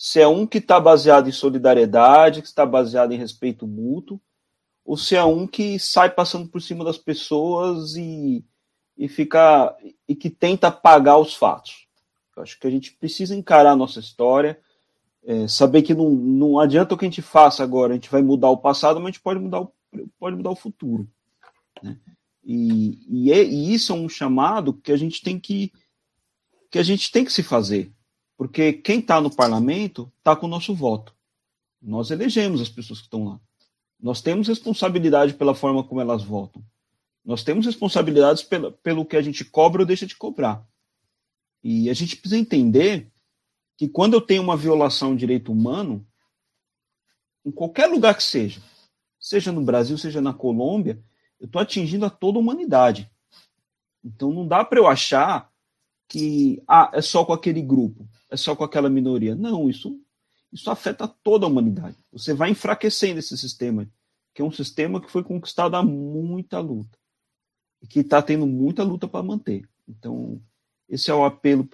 se é um que está baseado em solidariedade, que está baseado em respeito mútuo, ou se é um que sai passando por cima das pessoas e, e fica e que tenta apagar os fatos. Eu acho que a gente precisa encarar a nossa história, é, saber que não, não adianta o que a gente faça agora, a gente vai mudar o passado, mas a gente pode mudar o, pode mudar o futuro. Né? E, e, é, e isso é um chamado que a gente tem que que a gente tem que se fazer. Porque quem está no parlamento está com o nosso voto. Nós elegemos as pessoas que estão lá. Nós temos responsabilidade pela forma como elas votam. Nós temos responsabilidades pelo, pelo que a gente cobra ou deixa de cobrar. E a gente precisa entender que quando eu tenho uma violação de direito humano, em qualquer lugar que seja, seja no Brasil, seja na Colômbia, eu estou atingindo a toda a humanidade. Então não dá para eu achar que ah, é só com aquele grupo é só com aquela minoria. Não, isso, isso afeta toda a humanidade. Você vai enfraquecendo esse sistema, que é um sistema que foi conquistado a muita luta e que está tendo muita luta para manter. Então, esse é o apelo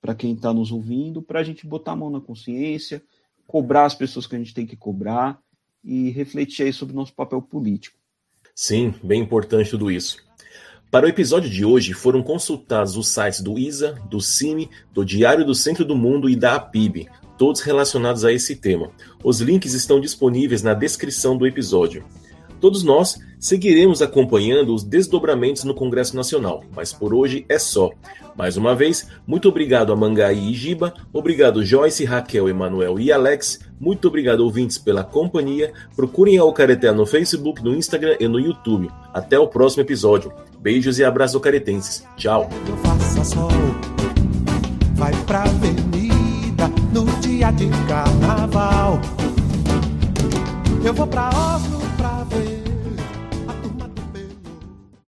para quem está nos ouvindo, para a gente botar a mão na consciência, cobrar as pessoas que a gente tem que cobrar e refletir aí sobre o nosso papel político. Sim, bem importante tudo isso. Para o episódio de hoje, foram consultados os sites do ISA, do CIMI, do Diário do Centro do Mundo e da APIB, todos relacionados a esse tema. Os links estão disponíveis na descrição do episódio. Todos nós seguiremos acompanhando os desdobramentos no Congresso Nacional, mas por hoje é só. Mais uma vez, muito obrigado a Mangai e Giba, obrigado Joyce, Raquel, Emanuel e Alex, muito obrigado ouvintes pela companhia. Procurem a Ocareté no Facebook, no Instagram e no YouTube. Até o próximo episódio. Beijos e abraços caretenses. Tchau. Eu vou pra Oslo